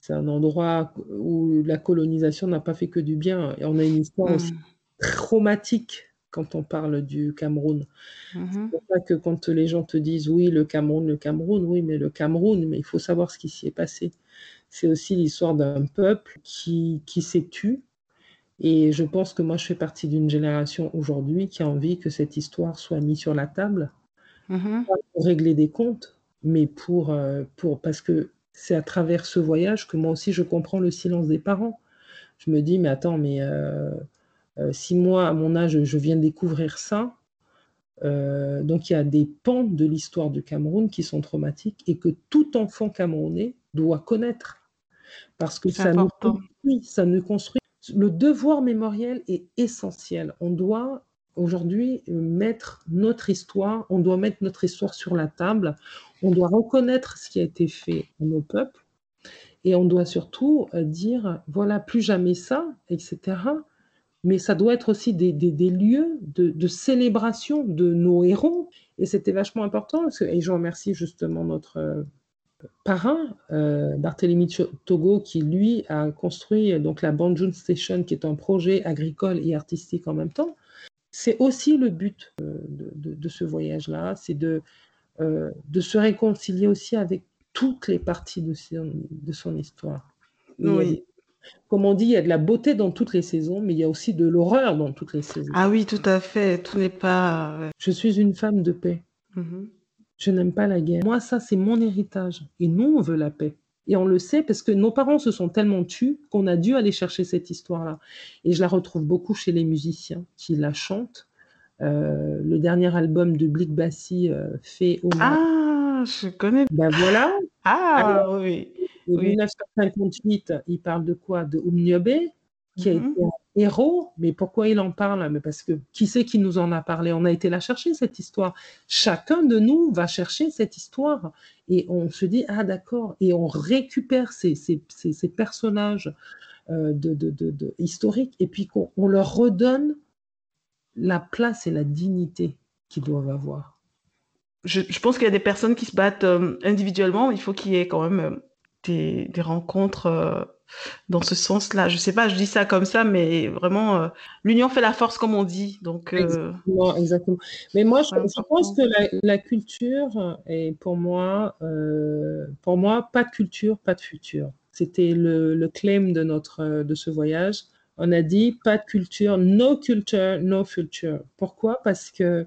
A: c'est un endroit où la colonisation n'a pas fait que du bien et on a une histoire aussi mmh. traumatique quand on parle du Cameroun. Mmh c'est pour ça que quand les gens te disent oui, le Cameroun, le Cameroun, oui, mais le Cameroun, mais il faut savoir ce qui s'y est passé. C'est aussi l'histoire d'un peuple qui, qui s'est tu. Et je pense que moi, je fais partie d'une génération aujourd'hui qui a envie que cette histoire soit mise sur la table, mmh pas pour régler des comptes, mais pour, euh, pour parce que c'est à travers ce voyage que moi aussi je comprends le silence des parents. Je me dis, mais attends, mais euh, euh, si moi, à mon âge, je viens découvrir ça, euh, donc il y a des pans de l'histoire du Cameroun qui sont traumatiques et que tout enfant camerounais doit connaître. Parce que ça nous, construit, ça nous construit. Le devoir mémoriel est essentiel. On doit aujourd'hui mettre notre histoire, on doit mettre notre histoire sur la table, on doit reconnaître ce qui a été fait à nos peuples et on doit surtout euh, dire, voilà, plus jamais ça, etc. mais ça doit être aussi des, lieux de, célébration de nos héros. Et c'était vachement important, et je remercie justement notre euh, parrain, euh, Barthélemy Togo, qui lui a construit donc la Banjun Station, qui est un projet agricole et artistique en même temps. C'est aussi le but euh, de, ce voyage-là, c'est de, de se réconcilier aussi avec toutes les parties de de son histoire.
B: Oui
A: comme on dit, il y a de la beauté dans toutes les saisons, mais il y a aussi de l'horreur dans toutes les saisons.
B: Ah oui, tout à fait. Tout n'est pas.
A: Je suis une femme de paix. Mm-hmm. Je n'aime pas la guerre. Moi, ça, c'est mon héritage. Et nous, on veut la paix. Et on le sait parce que nos parents se sont tellement tus qu'on a dû aller chercher cette histoire-là. Et je la retrouve beaucoup chez les musiciens qui la chantent. Euh, le dernier album de Blick Bassi euh, fait au
B: Ah, je connais.
A: Ben voilà.
B: Ah oui.
A: En 1958, il parle de quoi? De Umniobe, qui a mhm. été héros. Mais pourquoi il en parle? Mais parce que qui c'est qui nous en a parlé? On a été la chercher, cette histoire. Chacun de nous va chercher cette histoire. Et on se dit, ah d'accord. Et on récupère ces, ces, ces, personnages euh, de, de, de, historiques et puis qu'on on leur redonne la place et la dignité qu'ils doivent avoir.
B: Je, pense qu'il y a des personnes qui se battent euh, individuellement. Il faut qu'il y ait quand même euh, des, rencontres euh, dans ce sens-là. Je sais pas, je dis ça comme ça, mais vraiment, euh, l'union fait la force, comme on dit. Donc,
A: euh, exactement, Mais moi, je, pense que la, culture est pour moi, pour moi, pas de culture, pas de futur. C'était le, le, claim de notre de ce voyage. On a dit pas de culture, no culture, no future. Pourquoi? Parce que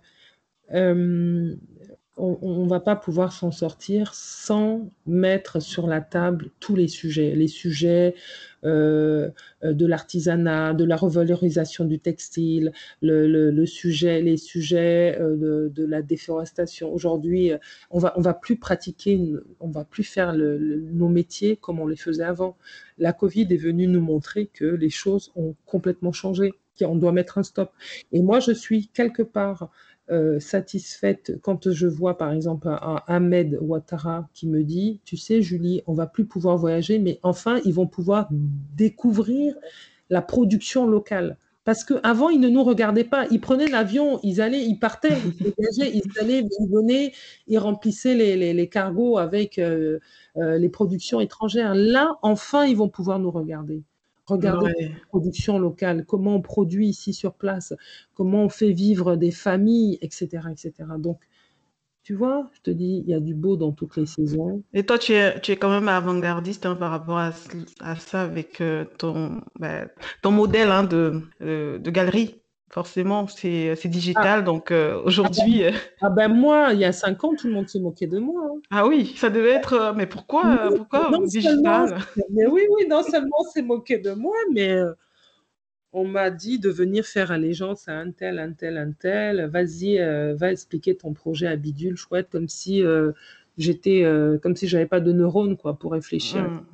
A: on ne va pas pouvoir s'en sortir sans mettre sur la table tous les sujets, les sujets euh, de l'artisanat, de la revalorisation du textile, le, sujet, les sujets euh, de, la déforestation. Aujourd'hui, euh, on va, on va plus pratiquer, on va plus faire nos métiers comme on les faisait avant. La Covid est venue nous montrer que les choses ont complètement changé, qu'on doit mettre un stop. Et moi, je suis quelque part euh, satisfaite quand je vois par exemple Ahmed Ouattara qui me dit, tu sais Julie, on va plus pouvoir voyager, mais enfin ils vont pouvoir découvrir la production locale. Parce qu'avant, ils ne nous regardaient pas. Ils prenaient l'avion, ils allaient, ils partaient, ils ils allaient, ils venaient, ils remplissaient les, les, cargos avec euh, euh, les productions étrangères. Là, enfin, ils vont pouvoir nous regarder. Regardez la production locale, comment on produit ici sur place, comment on fait vivre des familles, etc. etc. Donc, tu vois, je te dis, il y a du beau dans toutes les saisons.
B: Et toi, tu es, tu es quand même avant-gardiste hein, par rapport à, ça avec euh, ton, ben, ton modèle hein, de, euh, de galerie forcément, c'est digital. Ah. Donc euh, aujourd'hui.
A: Ah ben, ah ben, moi, il y a cinq ans, tout le monde se moquait de moi. Hein.
B: Ah oui, ça devait être. Euh, mais pourquoi, pourquoi digital
A: Mais oui, oui, non seulement c'est moqué de moi, mais euh, on m'a dit de venir faire allégeance à un tel, un tel, un tel. Vas-y, va expliquer ton projet à bidule, chouette, comme si j'étais, comme si j'avais pas de neurones quoi pour réfléchir. Mmh.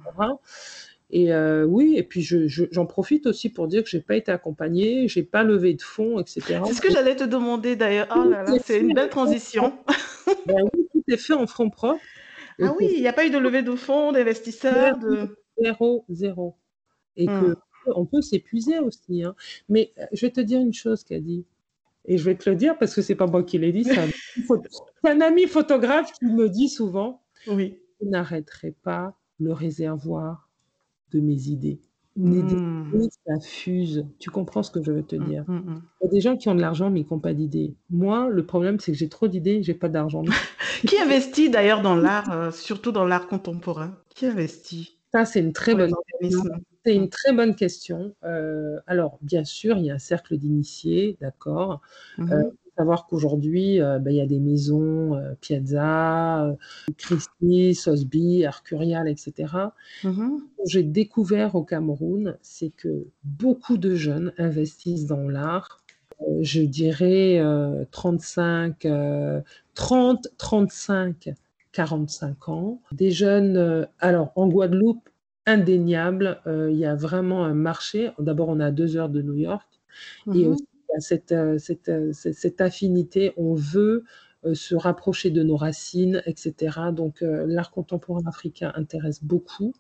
A: Et euh, oui, et puis j'en profite aussi pour dire que j'ai pas été accompagnée, j'ai pas levé de fonds, etc.
B: C'est ce que j'allais te demander d'ailleurs. Oh là là, c'est une belle transition. [LAUGHS]
A: Ben oui, tout est fait en fonds propres.
B: Ah oui, il n'y a pas eu de levée de fonds, d'investisseurs, de
A: zéro, zéro. Et que hmm. on peut s'épuiser aussi. Hein. Mais euh, je vais te dire une chose dit. Et je vais te le dire parce que c'est pas moi qui l'ai dit, c'est un, un, ami photographe qui me dit souvent.
B: Oui.
A: Vous n'arrêterez pas le réservoir de mes idées. Mmh. idées, ça fuse. Tu comprends ce que je veux te mmh, dire? mmh, Il y a des gens qui ont de l'argent mais qui n'ont pas d'idées. Moi, le problème, c'est que j'ai trop d'idées, j'ai pas d'argent. [LAUGHS]
B: qui investit d'ailleurs dans l'art, euh, surtout dans l'art contemporain? Qui investit
A: Ça, c'est une très bonne question. C'est une très bonne question. Euh, alors, bien sûr, il y a un cercle d'initiés, d'accord? Euh, savoir qu'aujourd'hui, euh, ben, il y a des maisons, euh, Piazza, euh, Christie, Sosby, Arcurial, etc. Mm-hmm. J'ai découvert au Cameroun, c'est que beaucoup de jeunes investissent dans l'art. je dirais 35, 30, 35, 45 ans. Des jeunes, alors en Guadeloupe, indéniable, il y a vraiment un marché. D'abord, on à deux heures de New York. Et aussi, cette, euh, euh, cette, cette, affinité, on veut euh, se rapprocher de nos racines, etc. Donc l'art contemporain africain intéresse beaucoup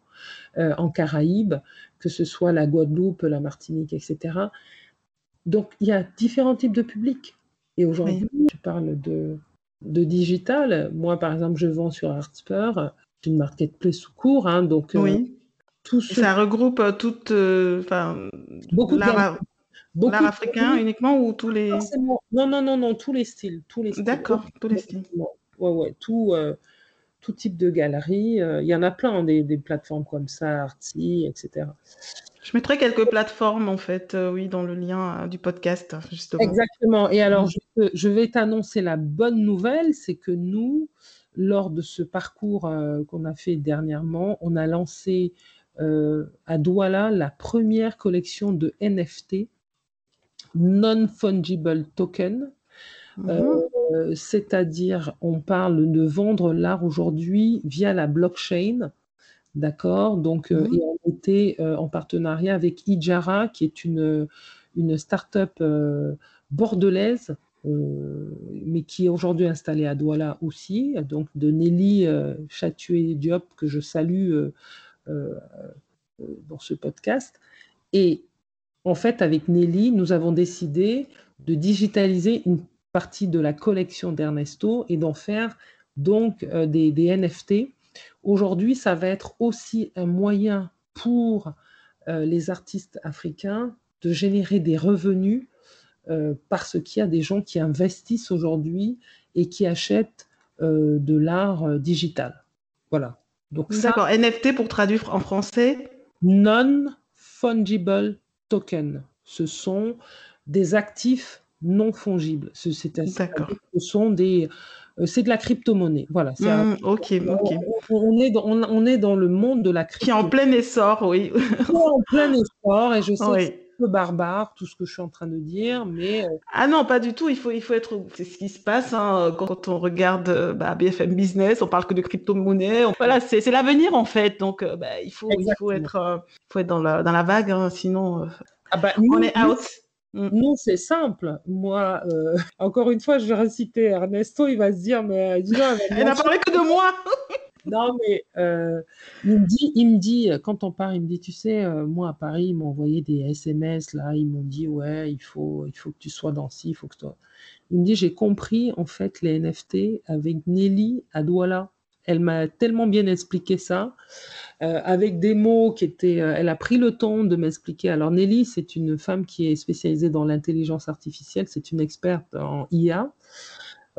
A: en Caraïbes, que ce soit la Guadeloupe, la Martinique, etc. Donc, il y a différents types de publics. Et aujourd'hui, je parle de, de digital. Moi, par exemple, je vends sur Artspur, c'est une marketplace sous cours. Hein, donc,
B: euh, oui. Ça regroupe euh. Enfin, beaucoup l'art, l'art africain uniquement ou tous les.
A: Non, non, non, non, tous les styles. Tous les
B: D'accord, tous les styles.
A: Ouais, ouais, tout tout type de galeries. Euh, il y en a plein, des, plateformes comme ça, Artsy, etc.
B: Je mettrai quelques plateformes, en fait, euh, oui, dans le lien euh, du podcast, justement.
A: Exactement. Et alors, mm. je, vais t'annoncer la bonne nouvelle, c'est que nous, lors de ce parcours qu'on a fait dernièrement, on a lancé à Douala la première collection de NFT, Non-Fungible Token, Mhm. Euh, c'est-à-dire, on parle de vendre l'art aujourd'hui via la blockchain. D'accord? Donc, euh, et on était euh, en partenariat avec Ijara, qui est une, une start-up bordelaise, mais qui est aujourd'hui installée à Douala aussi, donc de Nelly Chatué Diop, que je salue dans ce podcast. Et en fait, avec Nelly, nous avons décidé de digitaliser une partie de la collection d'Ernesto et d'en faire donc euh, des, NFT. Aujourd'hui, ça va être aussi un moyen pour euh, les artistes africains de générer des revenus euh, parce qu'il y a des gens qui investissent aujourd'hui et qui achètent de l'art digital. Voilà.
B: D'accord. NFT pour traduire en français?
A: Non-fungible token. Ce sont des actifs non fongibles. C'est ce sont des euh, c'est de la crypto-monnaie. Voilà.
B: Mmh, ok, ok.
A: On, est dans, on, est dans le monde de la
B: crypto. Qui est en plein essor, oui.
A: en plein essor, et je sais un peu barbare tout ce que je suis en train de dire, mais. Euh,
B: ah non, pas du tout. Il faut, il faut être. C'est ce qui se passe hein, quand on regarde euh, bah, BFM Business. On parle que de crypto-monnaie. Voilà, c'est l'avenir en fait. Donc, bah, il faut, il faut être, faut être dans la, dans la vague, hein, sinon. Ah bah, on est out.
A: Mm. Non, c'est simple. Moi, euh, encore une fois, je vais reciter Ernesto, il va se dire, mais dis
B: elle n'a parlé que de moi.
A: Non, mais euh, il me dit, il me dit, quand on part, il me dit, tu sais, euh, moi à Paris, ils m'ont envoyé des SMS là, ils m'ont dit, ouais, il faut, il faut que tu sois dans ci, il faut que toi. Il me dit, j'ai compris en fait les NFT avec Nelly à Douala. Elle m'a tellement bien expliqué ça. Euh, avec des mots qui étaient. Euh, elle a pris le temps de m'expliquer. Alors, Nelly, c'est une femme qui est spécialisée dans l'intelligence artificielle, c'est une experte en IA.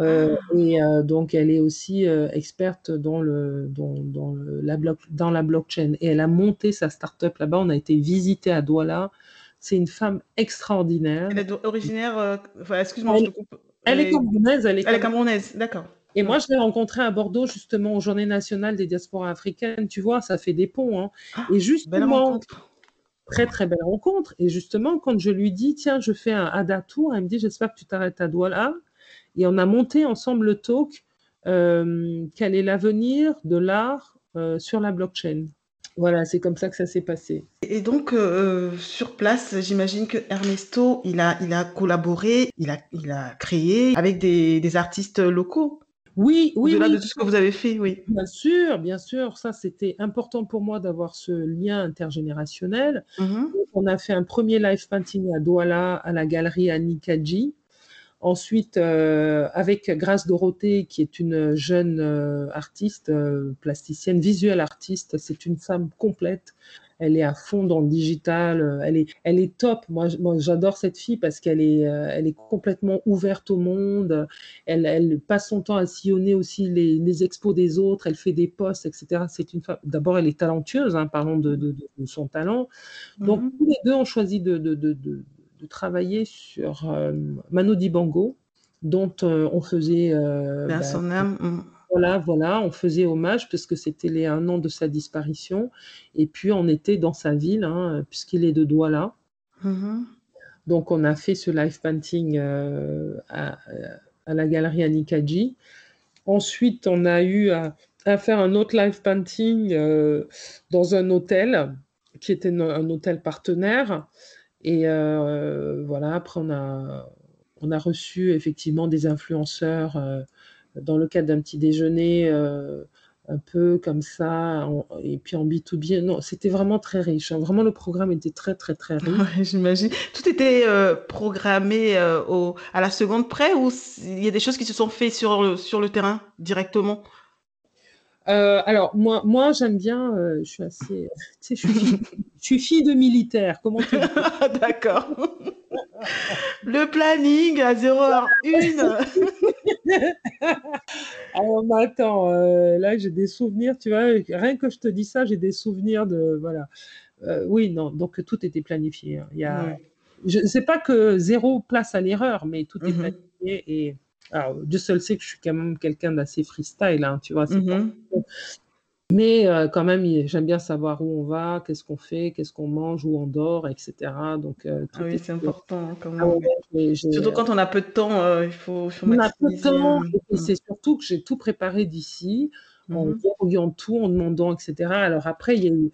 A: Euh, ah. et donc, elle est aussi experte dans, le, dans, la dans la blockchain. Et elle a monté sa start-up là-bas. On a été visité à Douala. C'est une femme extraordinaire.
B: Elle est originaire. Excuse-moi, je te coupe.
A: Elle, est camerounaise.
B: Elle est, elle est camerounaise, d'accord.
A: Et moi, je l'ai rencontré à Bordeaux, justement, aux Journées nationales des diasporas africaines. Tu vois, ça fait des ponts. Hein.
B: Ah, et justement,
A: très, très belle rencontre. Et justement, quand je lui dis, tiens, je fais un ADA Tour, elle me dit, j'espère que tu t'arrêtes à Douala. Et on a monté ensemble le talk, euh, quel est l'avenir de l'art euh, sur la blockchain. Voilà, c'est comme ça que ça s'est passé.
B: Et donc, euh, sur place, j'imagine que Ernesto, il a, il a collaboré, il a, il a créé avec des, des artistes locaux.
A: Oui, oui.
B: Au-delà
A: de
B: tout ce que vous avez fait, oui.
A: Bien sûr, bien sûr. Ça, c'était important pour moi d'avoir ce lien intergénérationnel. Mm-hmm. On a fait un premier live painting à Douala, à la galerie Anikaji. Ensuite, euh, avec Grâce Dorothée, qui est une jeune euh, artiste, euh, plasticienne, visuelle artiste, c'est une femme complète elle est à fond dans le digital, elle est, elle est top. Moi, j'adore cette fille parce qu'elle est, elle est complètement ouverte au monde. Elle, elle passe son temps à sillonner aussi les, les expos des autres. Elle fait des posts, etc. C'est une femme. D'abord, elle est talentueuse. Hein, parlons de, de, de, son talent. Donc, mhm. tous les deux ont choisi de, de travailler sur euh, Mano Dibango, dont on faisait.
B: Bah, son âme. Mm.
A: Voilà, voilà, on faisait hommage puisque c'était les un an de sa disparition. Et puis on était dans sa ville, hein, puisqu'il est de Douala. Mm-hmm. Donc on a fait ce live painting euh, à, la galerie Anikaji. Ensuite, on a eu à, faire un autre live painting euh, dans un hôtel qui était un hôtel partenaire. Et euh, voilà, après on a, on a reçu effectivement des influenceurs dans le cadre d'un petit déjeuner euh, un peu comme ça, et puis en B2B. Non, c'était vraiment très riche. Hein. Vraiment, le programme était très, très, très riche.
B: j'imagine. Tout était euh, programmé euh, au, à la seconde près ou il y a des choses qui se sont faites sur sur le terrain directement?
A: Euh, alors moi, moi j'aime bien. je suis assez, [LAUGHS] tu sais, je suis, je suis fille de militaire. Comment tu [LAUGHS]
B: D'accord. Le planning à 0h01. [LAUGHS]
A: Alors, mais attends, euh, là, j'ai des souvenirs, tu vois, rien que je te dis ça, j'ai des souvenirs de. Voilà. Euh, oui, non, donc tout était planifié. Hein. Il y a, je sais pas que zéro place à l'erreur, mais tout est mhm. planifié. Et alors, Dieu seul sait que je suis quand même quelqu'un d'assez freestyle, hein, tu vois. Mhm. Mais euh, quand même, j'aime bien savoir où on va, qu'est-ce qu'on fait, qu'est-ce qu'on mange, où on dort, etc. Donc,
B: euh, ah oui, c'est important hein, quand ah même. surtout quand on a peu de temps, euh, il faut, faut
A: On a peu de temps, et c'est surtout que j'ai tout préparé d'ici, en mmh verrouillant tout, en demandant, etc. Alors après, il y a eu...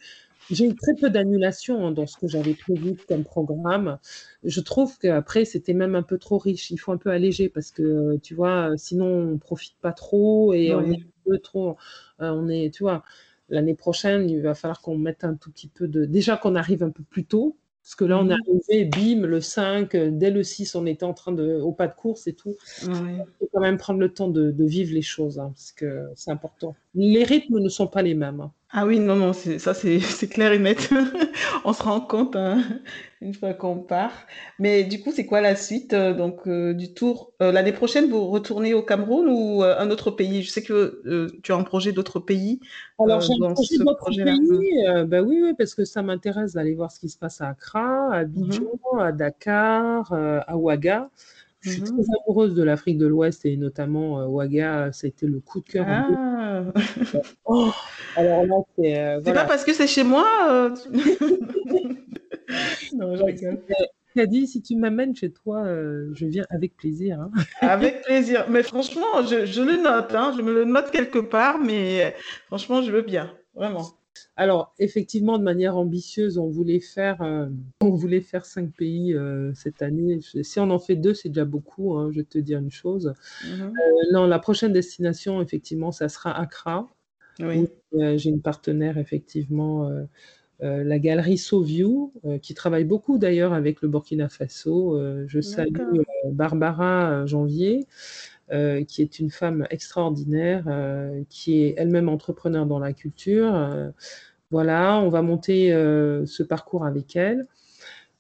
A: J'ai eu très peu d'annulations hein, dans ce que j'avais prévu comme programme. Je trouve qu'après, c'était même un peu trop riche. Il faut un peu alléger parce que, tu vois, sinon, on ne profite pas trop et on est un peu trop euh, on est, tu vois, l'année prochaine, il va falloir qu'on mette un tout petit peu de. Déjà qu'on arrive un peu plus tôt, parce que là, on est mhm. arrivé, bim, le 5, euh, dès le 6, on était en train de, au pas de course et tout. Il faut quand même prendre le temps de, vivre les choses, hein, parce que c'est important. Les rythmes ne sont pas les mêmes.
B: Ah oui, non, non, ça [LAUGHS] c'est clair et net. [LAUGHS] on se rend compte hein, [LAUGHS] une fois qu'on part. Mais du coup, c'est quoi la suite euh, donc euh, du tour euh, L'année prochaine, vous retournez au Cameroun ou un autre pays? Je sais que tu as un projet d'autres pays.
A: Alors, j'ai un projet d'autres pays. bah oui, oui, parce que ça m'intéresse d'aller voir ce qui se passe à Accra, à Abidjan, mhm. à Dakar, à Ouaga. Je suis mhm. très amoureuse de l'Afrique de l'Ouest et notamment Ouaga, ça a été le coup de cœur.
B: Ah. oh, alors là, c'est. Euh, c'est pas parce que c'est chez moi. Euh, [LAUGHS]
A: non, je dit si tu m'amènes chez toi, euh, je viens avec plaisir. Hein.
B: avec [LAUGHS] plaisir. Mais franchement, je, je le note. Hein, je me le note quelque part, mais franchement, je veux bien. Vraiment.
A: Alors, effectivement, de manière ambitieuse, on voulait faire, euh, on voulait faire cinq pays euh, cette année. Si on en fait deux, c'est déjà beaucoup. Hein, je vais te dire une chose. Mhm. Euh, non, la prochaine destination, effectivement, ça sera Accra. Oui. J'ai une partenaire, effectivement, la galerie SoView, qui travaille beaucoup d'ailleurs avec le Burkina Faso. je salue Barbara Janvier. Euh, qui est une femme extraordinaire, euh, qui est elle-même entrepreneur dans la culture. Euh, voilà, on va monter ce parcours avec elle.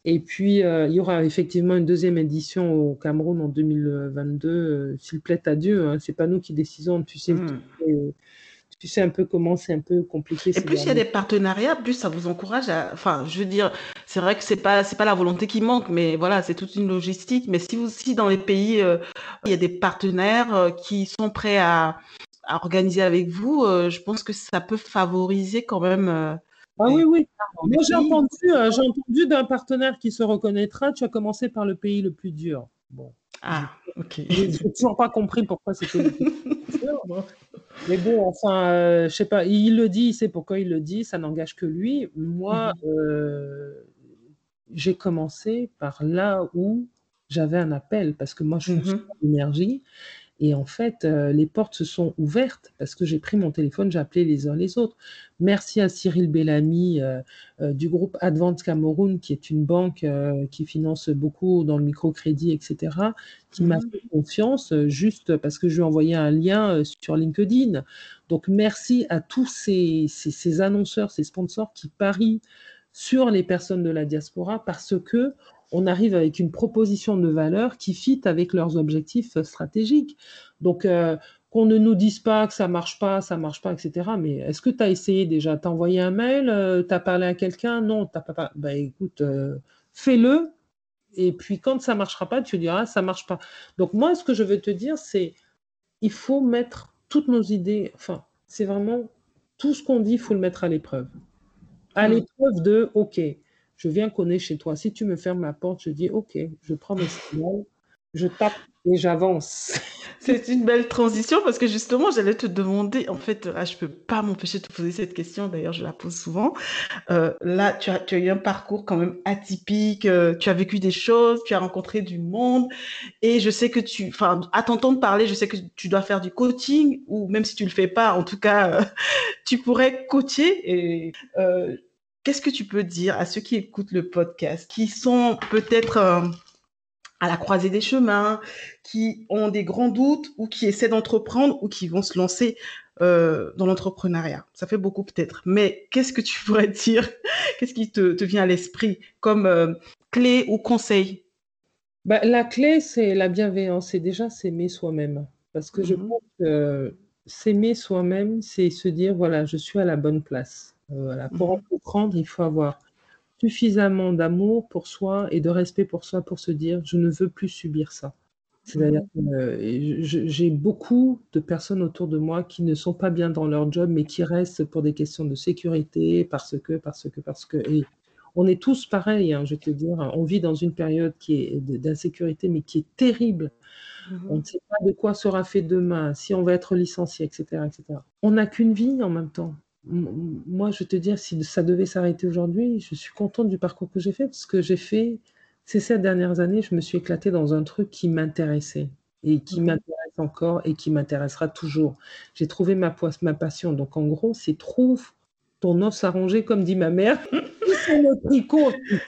A: Et puis, il y aura effectivement une deuxième édition au Cameroun en 2022, s'il plaît à Dieu. Hein, c'est pas nous qui décidons, tu sais. Hmm tu sais un peu comment c'est un peu compliqué.
B: Et plus il y a des partenariats, plus ça vous encourage à. Enfin, je veux dire, c'est vrai que c'est pas c'est pas la volonté qui manque, mais voilà, c'est toute une logistique. Mais si vous si dans les pays euh, il y a des partenaires euh, qui sont prêts à, à organiser avec vous, euh, je pense que ça peut favoriser quand même.
A: ah oui, oui. Moi, j'ai entendu, j'ai entendu d'un partenaire qui se reconnaîtra. Tu as commencé par le pays le plus dur. Bon.
B: Ah, ok.
A: J'ai toujours pas compris pourquoi c'était. Mais bon, enfin, euh, je sais pas, il le dit, il sait pourquoi il le dit, ça n'engage que lui. Moi, mhm. euh, j'ai commencé par là où j'avais un appel, parce que moi, je suis mmh l'énergie. Et en fait, euh, les portes se sont ouvertes parce que j'ai pris mon téléphone, j'ai appelé les uns les autres. Merci à Cyril Bellamy euh, euh, du groupe Advance Cameroun, qui est une banque qui finance beaucoup dans le microcrédit, etc., qui m'a mmh. fait confiance juste parce que je lui ai envoyé un lien sur LinkedIn. Donc merci à tous ces, ces annonceurs, ces sponsors qui parient sur les personnes de la diaspora parce que on arrive avec une proposition de valeur qui fit avec leurs objectifs stratégiques. Donc, euh, qu'on ne nous dise pas que ça marche pas, ça marche pas, etc. Mais est-ce que tu as essayé déjà? T'as envoyé un mail? Euh, Tu as parlé à quelqu'un? Non, t'as pas. Bah écoute, euh, fais-le. Et puis quand ça marchera pas, tu diras ça marche pas. Donc moi, ce que je veux te dire, c'est il faut mettre toutes nos idées. Enfin, c'est vraiment tout ce qu'on dit, il faut le mettre à l'épreuve. À mmh. l'épreuve de OK je viens connaître chez toi. Si tu me fermes ma porte, je dis OK, je prends mes signaux je tape et j'avance. [LAUGHS]
B: C'est une belle transition parce que justement, j'allais te demander, en fait, là, je peux pas m'empêcher de te poser cette question, d'ailleurs, je la pose souvent. Euh, là, tu as, tu as eu un parcours quand même atypique, euh, tu as vécu des choses, tu as rencontré du monde, et je sais que tu, enfin, à t'entendre parler, je sais que tu dois faire du coaching, ou même si tu le fais pas, en tout cas, euh, [LAUGHS] tu pourrais coacher. Et qu'est-ce que tu peux dire à ceux qui écoutent le podcast, qui sont peut-être à la croisée des chemins, qui ont des grands doutes ou qui essaient d'entreprendre ou qui vont se lancer euh, dans l'entrepreneuriat? Ça fait beaucoup peut-être. Mais qu'est-ce que tu [LAUGHS] pourrais dire? Qu'est-ce qui te, vient à l'esprit comme euh, clé ou conseil?
A: Bah, La clé, c'est la bienveillance. C'est déjà s'aimer soi-même. Parce que je mmh pense que s'aimer soi-même, c'est se dire, voilà, je suis à la bonne place. Euh, voilà. Pour mmh entreprendre, il faut avoir suffisamment d'amour pour soi et de respect pour soi pour se dire je ne veux plus subir ça. C'est-à-dire mmh. que j'ai beaucoup de personnes autour de moi qui ne sont pas bien dans leur job, mais qui restent pour des questions de sécurité, parce que, parce que, parce que. Et on est tous pareils, hein, je vais te dire. On vit dans une période qui est d'insécurité, mais qui est terrible. On ne sait pas de quoi sera fait demain, si on va être licencié, etc. etc. On n'a qu'une vie en même temps moi, je vais te dire, si ça devait s'arrêter aujourd'hui, je suis contente du parcours que j'ai fait parce que j'ai fait, ces sept dernières années, je me suis éclatée dans un truc qui m'intéressait et qui mmh m'intéresse encore et qui m'intéressera toujours. J'ai trouvé ma, ma passion. Donc, en gros, c'est trouve ton os ronger, comme dit ma mère. [LAUGHS] si c'est le tricot, tu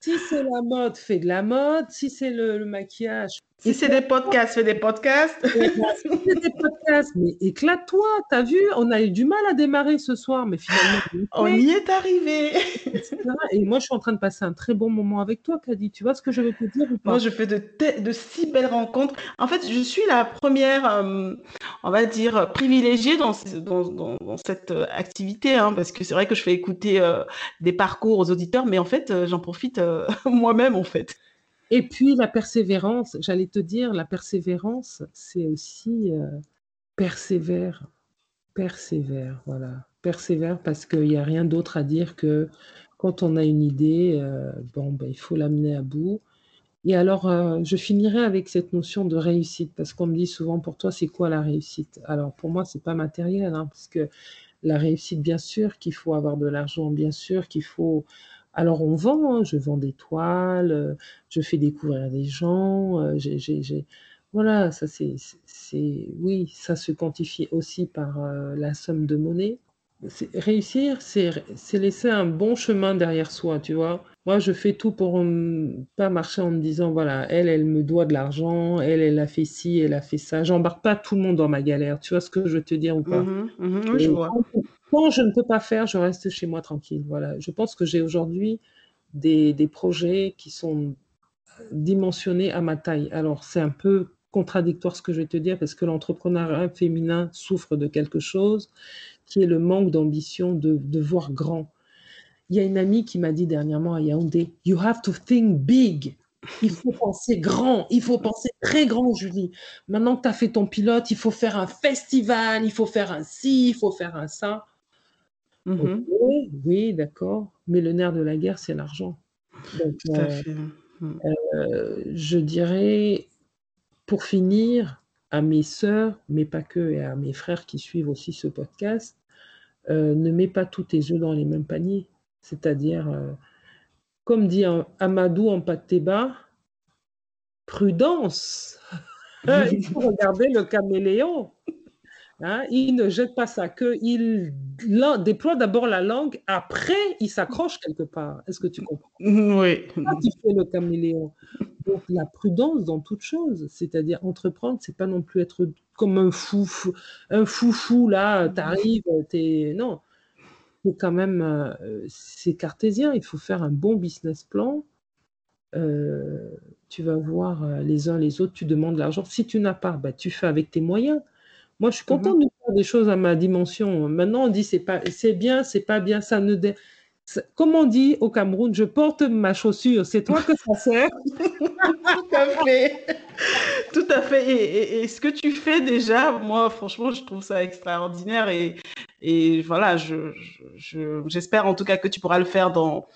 A: Si c'est la mode, fais de la mode. Si c'est le maquillage,
B: si c'est des podcasts, fais des podcasts. [LAUGHS]
A: c'est des podcasts, mais éclate-toi. T'as vu, on a eu du mal à démarrer ce soir, mais finalement,
B: on y est arrivé.
A: Et moi, je suis en train de passer un très bon moment avec toi, Kadi. Tu vois ce que je veux te dire ou pas?
B: Moi, je fais de, de si belles rencontres. En fait, je suis la première, euh, on va dire, privilégiée dans, dans, dans, cette euh, activité, hein, parce que c'est vrai que je fais écouter euh, des parcours aux auditeurs, mais en fait, j'en profite [LAUGHS] moi-même, en fait.
A: Et puis la persévérance, j'allais te dire, la persévérance, c'est aussi euh, persévère, persévère, voilà, persévère parce qu'il n'y a rien d'autre à dire que quand on a une idée, euh, bon, ben, il faut l'amener à bout. Et alors, euh, je finirai avec cette notion de réussite, parce qu'on me dit souvent, pour toi, c'est quoi la réussite? Alors, pour moi, c'est pas matériel, hein, parce que la réussite, bien sûr qu'il faut avoir de l'argent, bien sûr qu'il faut alors on vend, hein, je vends des toiles, euh, je fais découvrir des gens, euh, voilà, ça c'est, oui, ça se quantifie aussi par euh, la somme de monnaie. réussir, c'est, laisser un bon chemin derrière soi, tu vois. Moi, je fais tout pour ne pas marcher en me disant, voilà, elle, elle me doit de l'argent, elle, elle a fait ci, elle a fait ça. J'embarque pas tout le monde dans ma galère. Tu vois ce que je veux te dire ou pas
B: mmh mmh Oui, je vois.
A: Quand je ne peux pas faire, je reste chez moi tranquille. Voilà. Je pense que j'ai aujourd'hui des, projets qui sont dimensionnés à ma taille. Alors, c'est un peu contradictoire ce que je vais te dire parce que l'entrepreneuriat féminin souffre de quelque chose qui est le manque d'ambition de, de voir grand. Il y a une amie qui m'a dit dernièrement à Yaoundé, You have to think big. Il faut penser grand, il faut penser très grand, Julie. Maintenant que tu as fait ton pilote, il faut faire un festival, il faut faire un ci, il faut faire un ça. Mmh oui, d'accord, mais le nerf de la guerre, c'est l'argent. Euh, mmh. euh, je dirais, pour finir, à mes sœurs, mais pas que, et à mes frères qui suivent aussi ce podcast, euh, ne mets pas tous tes œufs dans les mêmes paniers. C'est-à-dire, comme dit Amadou en Patéba, prudence. [LAUGHS] Il faut [LAUGHS] regarder le caméléon. Hein, il ne jette pas sa queue, il déploie d'abord la langue, après il s'accroche quelque part. Est-ce que tu comprends?
B: Oui.
A: Tu fais le caméléon. Donc la prudence dans toute chose, c'est-à-dire entreprendre, c'est pas non plus être comme un fou, un fou là, t'arrives, t'es non. C'est quand même, euh, c'est cartésien. Il faut faire un bon business plan. Euh, tu vas voir euh, les uns les autres, tu demandes l'argent. Si tu n'as pas, bah, tu fais avec tes moyens. Moi, je suis contente mmh de faire des choses à ma dimension. Maintenant, on dit c'est pas, c'est bien, c'est pas bien, ça ne. Comme on dit au Cameroun, je porte ma chaussure, c'est toi que ça sert. [LAUGHS]
B: Tout à fait. Tout à fait. Et, ce que tu fais déjà, moi, franchement, je trouve ça extraordinaire. Et, et voilà, je, j'espère en tout cas que tu pourras le faire dans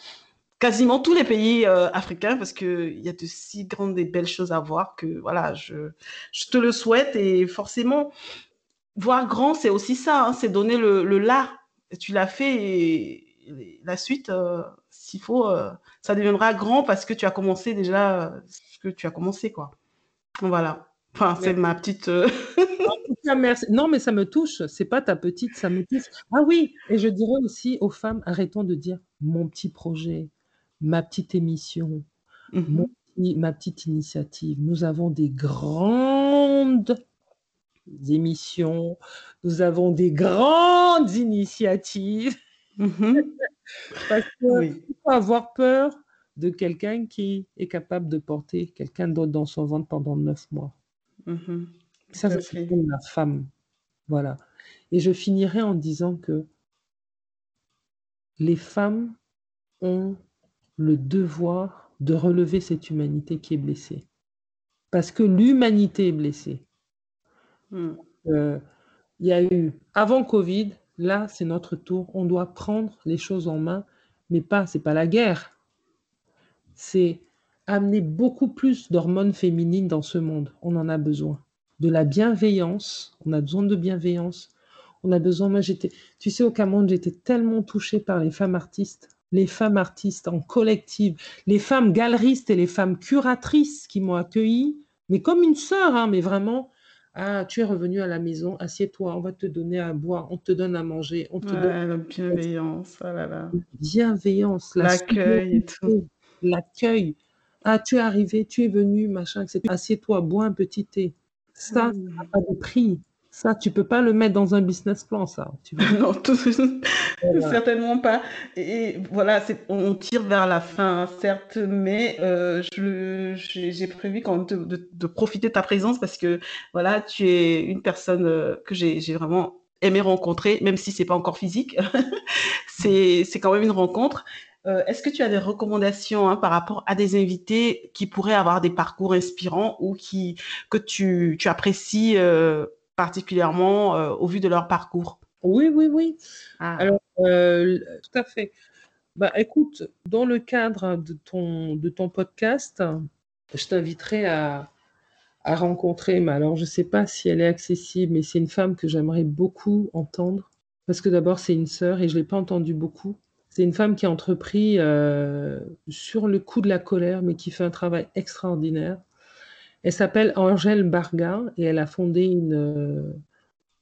B: quasiment tous les pays africains parce qu'il y a de si grandes et belles choses à voir que voilà, je, je te le souhaite et forcément, voir grand, c'est aussi ça, hein, c'est donner le, le là. Tu l'as fait et, la suite, s'il faut, ça deviendra grand parce que tu as commencé déjà ce que tu as commencé, quoi. Voilà. Enfin, c'est ma petite.
A: merci. Non, mais ça me touche. C'est pas ta petite, ça me touche. Ah oui, et je dirais aussi aux femmes, arrêtons de dire mon petit projet, ma petite émission, mmh ma petite initiative. Nous avons des grandes émissions, nous avons des grandes initiatives. Mmh [LAUGHS] Parce qu'il faut avoir peur de quelqu'un qui est capable de porter quelqu'un d'autre dans son ventre pendant neuf mois. Mmh ça, c'est la femme. Voilà. Et je finirai en disant que les femmes ont le devoir de relever cette humanité qui est blessée. Parce que l'humanité est blessée. Mmh. Euh, il y a eu, avant Covid, là, c'est notre tour. On doit prendre les choses en main, mais pas, c'est pas la guerre. C'est amener beaucoup plus d'hormones féminines dans ce monde. On en a besoin. De la bienveillance. On a besoin de bienveillance. On a besoin. Moi, j'étais, tu sais, au Cameroun, j'étais tellement touchée par les femmes artistes, les femmes artistes en collective, les femmes galeristes et les femmes curatrices qui m'ont accueillie, mais comme une sœur, hein, mais vraiment. Ah, tu es revenu à la maison, assieds-toi, on va te donner à boire, on te donne à manger, on te
B: donne... la bienveillance, oh là là.
A: Bienveillance,
B: l'accueil et tout.
A: L'accueil, ah, tu es arrivé, tu es venu, machin, etc. Assieds-toi, bois un petit thé. Ça, ça n'a pas de prix. Ça, tu peux pas le mettre dans un business plan, ça.
B: Tu [LAUGHS] non, [LAUGHS] certainement pas. Et voilà, on tire vers la fin, certes, mais euh, j'ai prévu quand même de, de, profiter de ta présence parce que voilà, tu es une personne euh, que j'ai vraiment aimé rencontrer, même si c'est pas encore physique. [LAUGHS] c'est quand même une rencontre. Euh, est-ce que tu as des recommandations hein, par rapport à des invités qui pourraient avoir des parcours inspirants ou qui, que tu, tu apprécies particulièrement euh, au vu de leur parcours
A: Oui, oui, oui. Ah. Alors, tout à fait. Bah, écoute, dans le cadre de ton, de ton podcast, je t'inviterai à, à rencontrer, mais alors je ne sais pas si elle est accessible, mais c'est une femme que j'aimerais beaucoup entendre. Parce que d'abord, c'est une sœur et je ne l'ai pas entendue beaucoup. C'est une femme qui a entrepris euh, sur le coup de la colère, mais qui fait un travail extraordinaire. Elle s'appelle Angèle Barga et elle a fondé une, euh,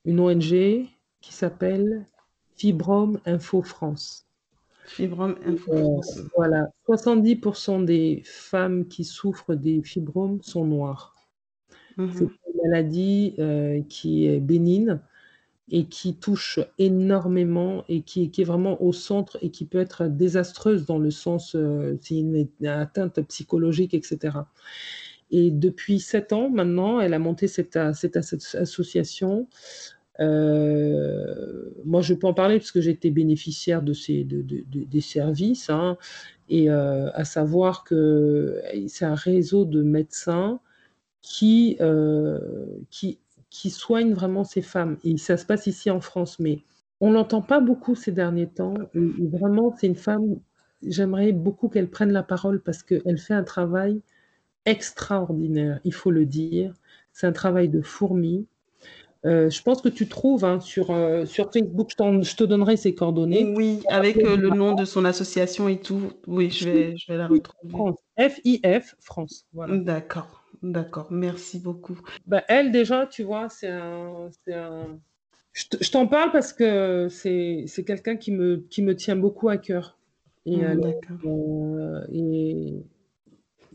A: une ONG qui s'appelle Fibrom Info France.
B: Fibrom Info euh, France.
A: voilà, 70% des femmes qui souffrent des fibromes sont noires. Mhm. C'est une maladie qui est bénigne, et qui touche énormément et qui, est vraiment au centre et qui peut être désastreuse dans le sens, euh, c'est une, atteinte psychologique, etc. Et depuis sept ans maintenant, elle a monté cette, cette, association. Euh, moi, je peux en parler parce que j'ai été bénéficiaire de ces, de, des services, hein, et euh, à savoir que c'est un réseau de médecins qui, qui qui soigne vraiment ces femmes. Et ça se passe ici en France, mais on l'entend pas beaucoup ces derniers temps. vraiment, c'est une femme, j'aimerais beaucoup qu'elle prenne la parole parce qu'elle fait un travail extraordinaire, il faut le dire. C'est un travail de fourmi. Euh, je pense que tu trouves hein, sur, euh, sur Facebook, je, te donnerai ses coordonnées.
B: Oui, avec euh, le nom de son association et tout. Oui, je vais, je vais la retrouver.
A: FIF France. Voilà.
B: D'accord. D'accord, merci beaucoup.
A: Bah, elle, déjà, tu vois, c'est un. Je t'en parle parce que c'est quelqu'un qui me, qui me tient beaucoup à cœur. Et, mmh, euh, et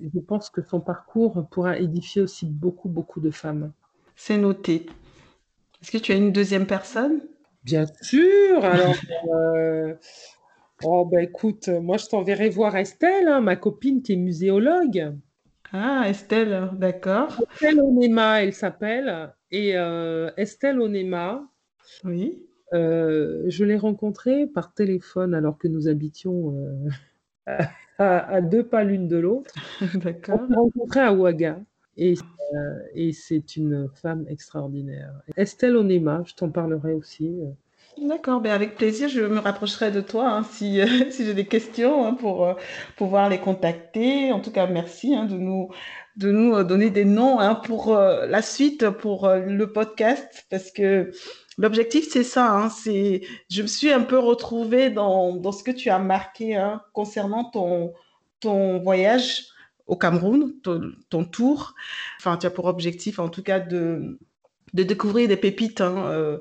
A: je pense que son parcours pourra édifier aussi beaucoup, beaucoup de femmes.
B: C'est noté. Est-ce que tu as une deuxième personne?
A: Bien sûr. Alors, [LAUGHS] euh, oh, bah, écoute, moi, je t'enverrai voir Estelle, hein, ma copine qui est muséologue.
B: Ah, Estelle, d'accord.
A: Estelle Onema, elle s'appelle. Et euh, Estelle Onema,
B: oui.
A: Euh, je l'ai rencontrée par téléphone alors que nous habitions euh, à, deux pas l'une de l'autre. [LAUGHS]
B: D'accord.
A: On s'est à Ouaga. Et, et c'est une femme extraordinaire. Estelle Onema, je t'en parlerai aussi.
B: D'accord, ben avec plaisir, je me rapprocherai de toi hein, si, [LAUGHS] si j'ai des questions hein, pour pouvoir les contacter. En tout cas, merci hein, de nous de nous donner des noms pour la suite, pour le podcast, parce que L'objectif, c'est ça. Hein, c'est, je me suis un peu retrouvée dans, ce que tu as marqué hein, concernant ton, ton voyage au Cameroun, ton, tour. Enfin, tu as pour objectif, en tout cas, de, de découvrir des pépites hein, euh,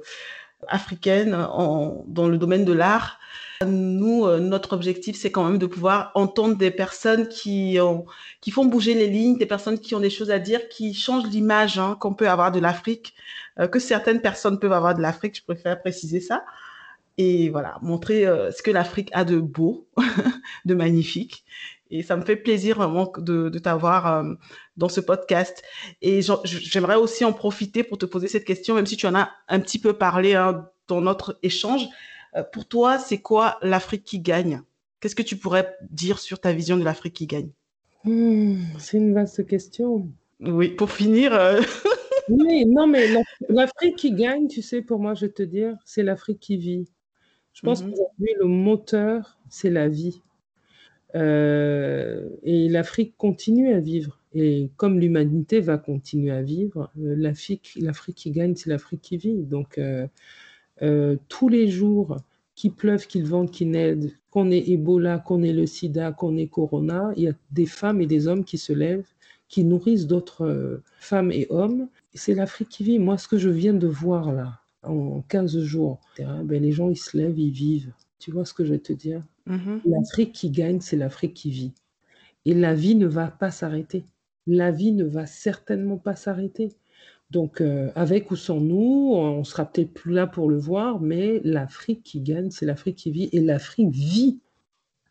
B: africaines en, dans le domaine de l'art. Nous, euh, notre objectif, c'est quand même de pouvoir entendre des personnes qui, qui font bouger les lignes, des personnes qui ont des choses à dire, qui changent l'image hein, qu'on peut avoir de l'Afrique, euh, que certaines personnes peuvent avoir de l'Afrique. Je préfère préciser ça. Et voilà, montrer euh, ce que l'Afrique a de beau, [LAUGHS] de magnifique. Et ça me fait plaisir vraiment de, de t'avoir dans ce podcast. Et j'aimerais aussi en profiter pour te poser cette question, même si tu en as un petit peu parlé hein, dans notre échange. Euh, pour toi, c'est quoi l'Afrique qui gagne? Qu'est-ce que tu pourrais dire sur ta vision de l'Afrique qui gagne?
A: Hmm, C'est une vaste question.
B: Oui, pour finir. Euh, [LAUGHS]
A: oui, non, mais l'Afrique qui gagne, tu sais, pour moi, je vais te dire, c'est l'Afrique qui vit. Je pense mhm. qu'aujourd'hui, le moteur, c'est la vie. Euh, et l'Afrique continue à vivre. Et comme l'humanité va continuer à vivre, l'Afrique, l'Afrique qui gagne, c'est l'Afrique qui vit. Donc, euh, tous les jours, qu'il pleuve, qu'il vente, qu'il neige, qu'on ait Ebola, qu'on ait le sida, qu'on ait Corona, il y a des femmes et des hommes qui se lèvent, qui nourrissent d'autres euh, femmes et hommes. C'est l'Afrique qui vit. Moi, ce que je viens de voir là, en 15 jours, ben, les gens, ils se lèvent, ils vivent. Tu vois ce que je vais te dire? Mm-hmm. L'Afrique qui gagne, c'est l'Afrique qui vit. Et la vie ne va pas s'arrêter. La vie ne va certainement pas s'arrêter. Donc, euh, avec ou sans nous, on sera peut-être plus là pour le voir, mais l'Afrique qui gagne, c'est l'Afrique qui vit, et l'Afrique vit.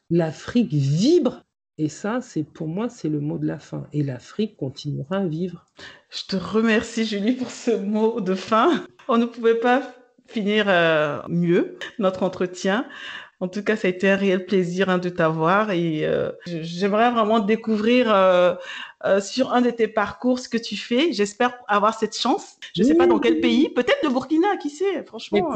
A: L'Afrique vibre, et ça, c'est pour moi, c'est le mot de la fin. Et l'Afrique continuera à vivre.
B: Je te remercie, Julie, pour ce mot de fin. On ne pouvait pas finir euh, mieux notre entretien. En tout cas, ça a été un réel plaisir hein, de t'avoir et euh, j'aimerais vraiment découvrir euh, euh, sur un de tes parcours ce que tu fais. J'espère avoir cette chance. Je ne sais pas dans quel pays, peut-être de Burkina, qui sait, franchement.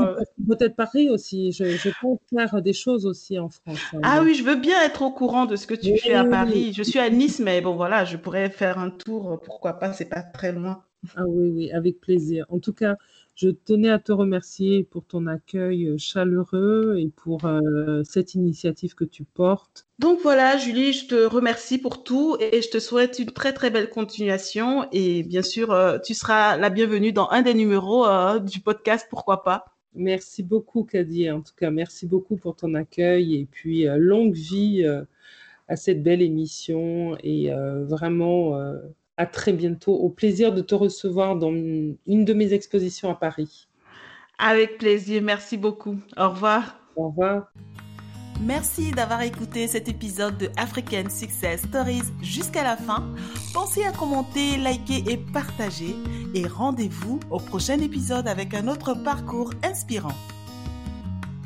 A: Peut-être Paris aussi. Je, je peux faire des choses aussi en France.
B: Hein, ah oui, je veux bien être au courant de ce que tu fais à Paris. Je suis à Nice, mais bon voilà, je pourrais faire un tour. Pourquoi pas C'est pas très loin.
A: Ah oui, oui, avec plaisir. En tout cas, je tenais à te remercier pour ton accueil chaleureux et pour euh, cette initiative que tu portes.
B: Donc voilà, Julie, je te remercie pour tout et je te souhaite une très très belle continuation. Et bien sûr, euh, tu seras la bienvenue dans un des numéros euh, du podcast, pourquoi pas.
A: Merci beaucoup, Kadi. En tout cas, merci beaucoup pour ton accueil et puis longue vie à cette belle émission et vraiment à très bientôt. Au plaisir de te recevoir dans une de mes expositions à Paris.
B: Avec plaisir. Merci beaucoup. Au revoir.
A: Au revoir.
B: Merci d'avoir écouté cet épisode de African Success Stories jusqu'à la fin. Pensez à commenter, liker et partager. Et rendez-vous au prochain épisode avec un autre parcours inspirant.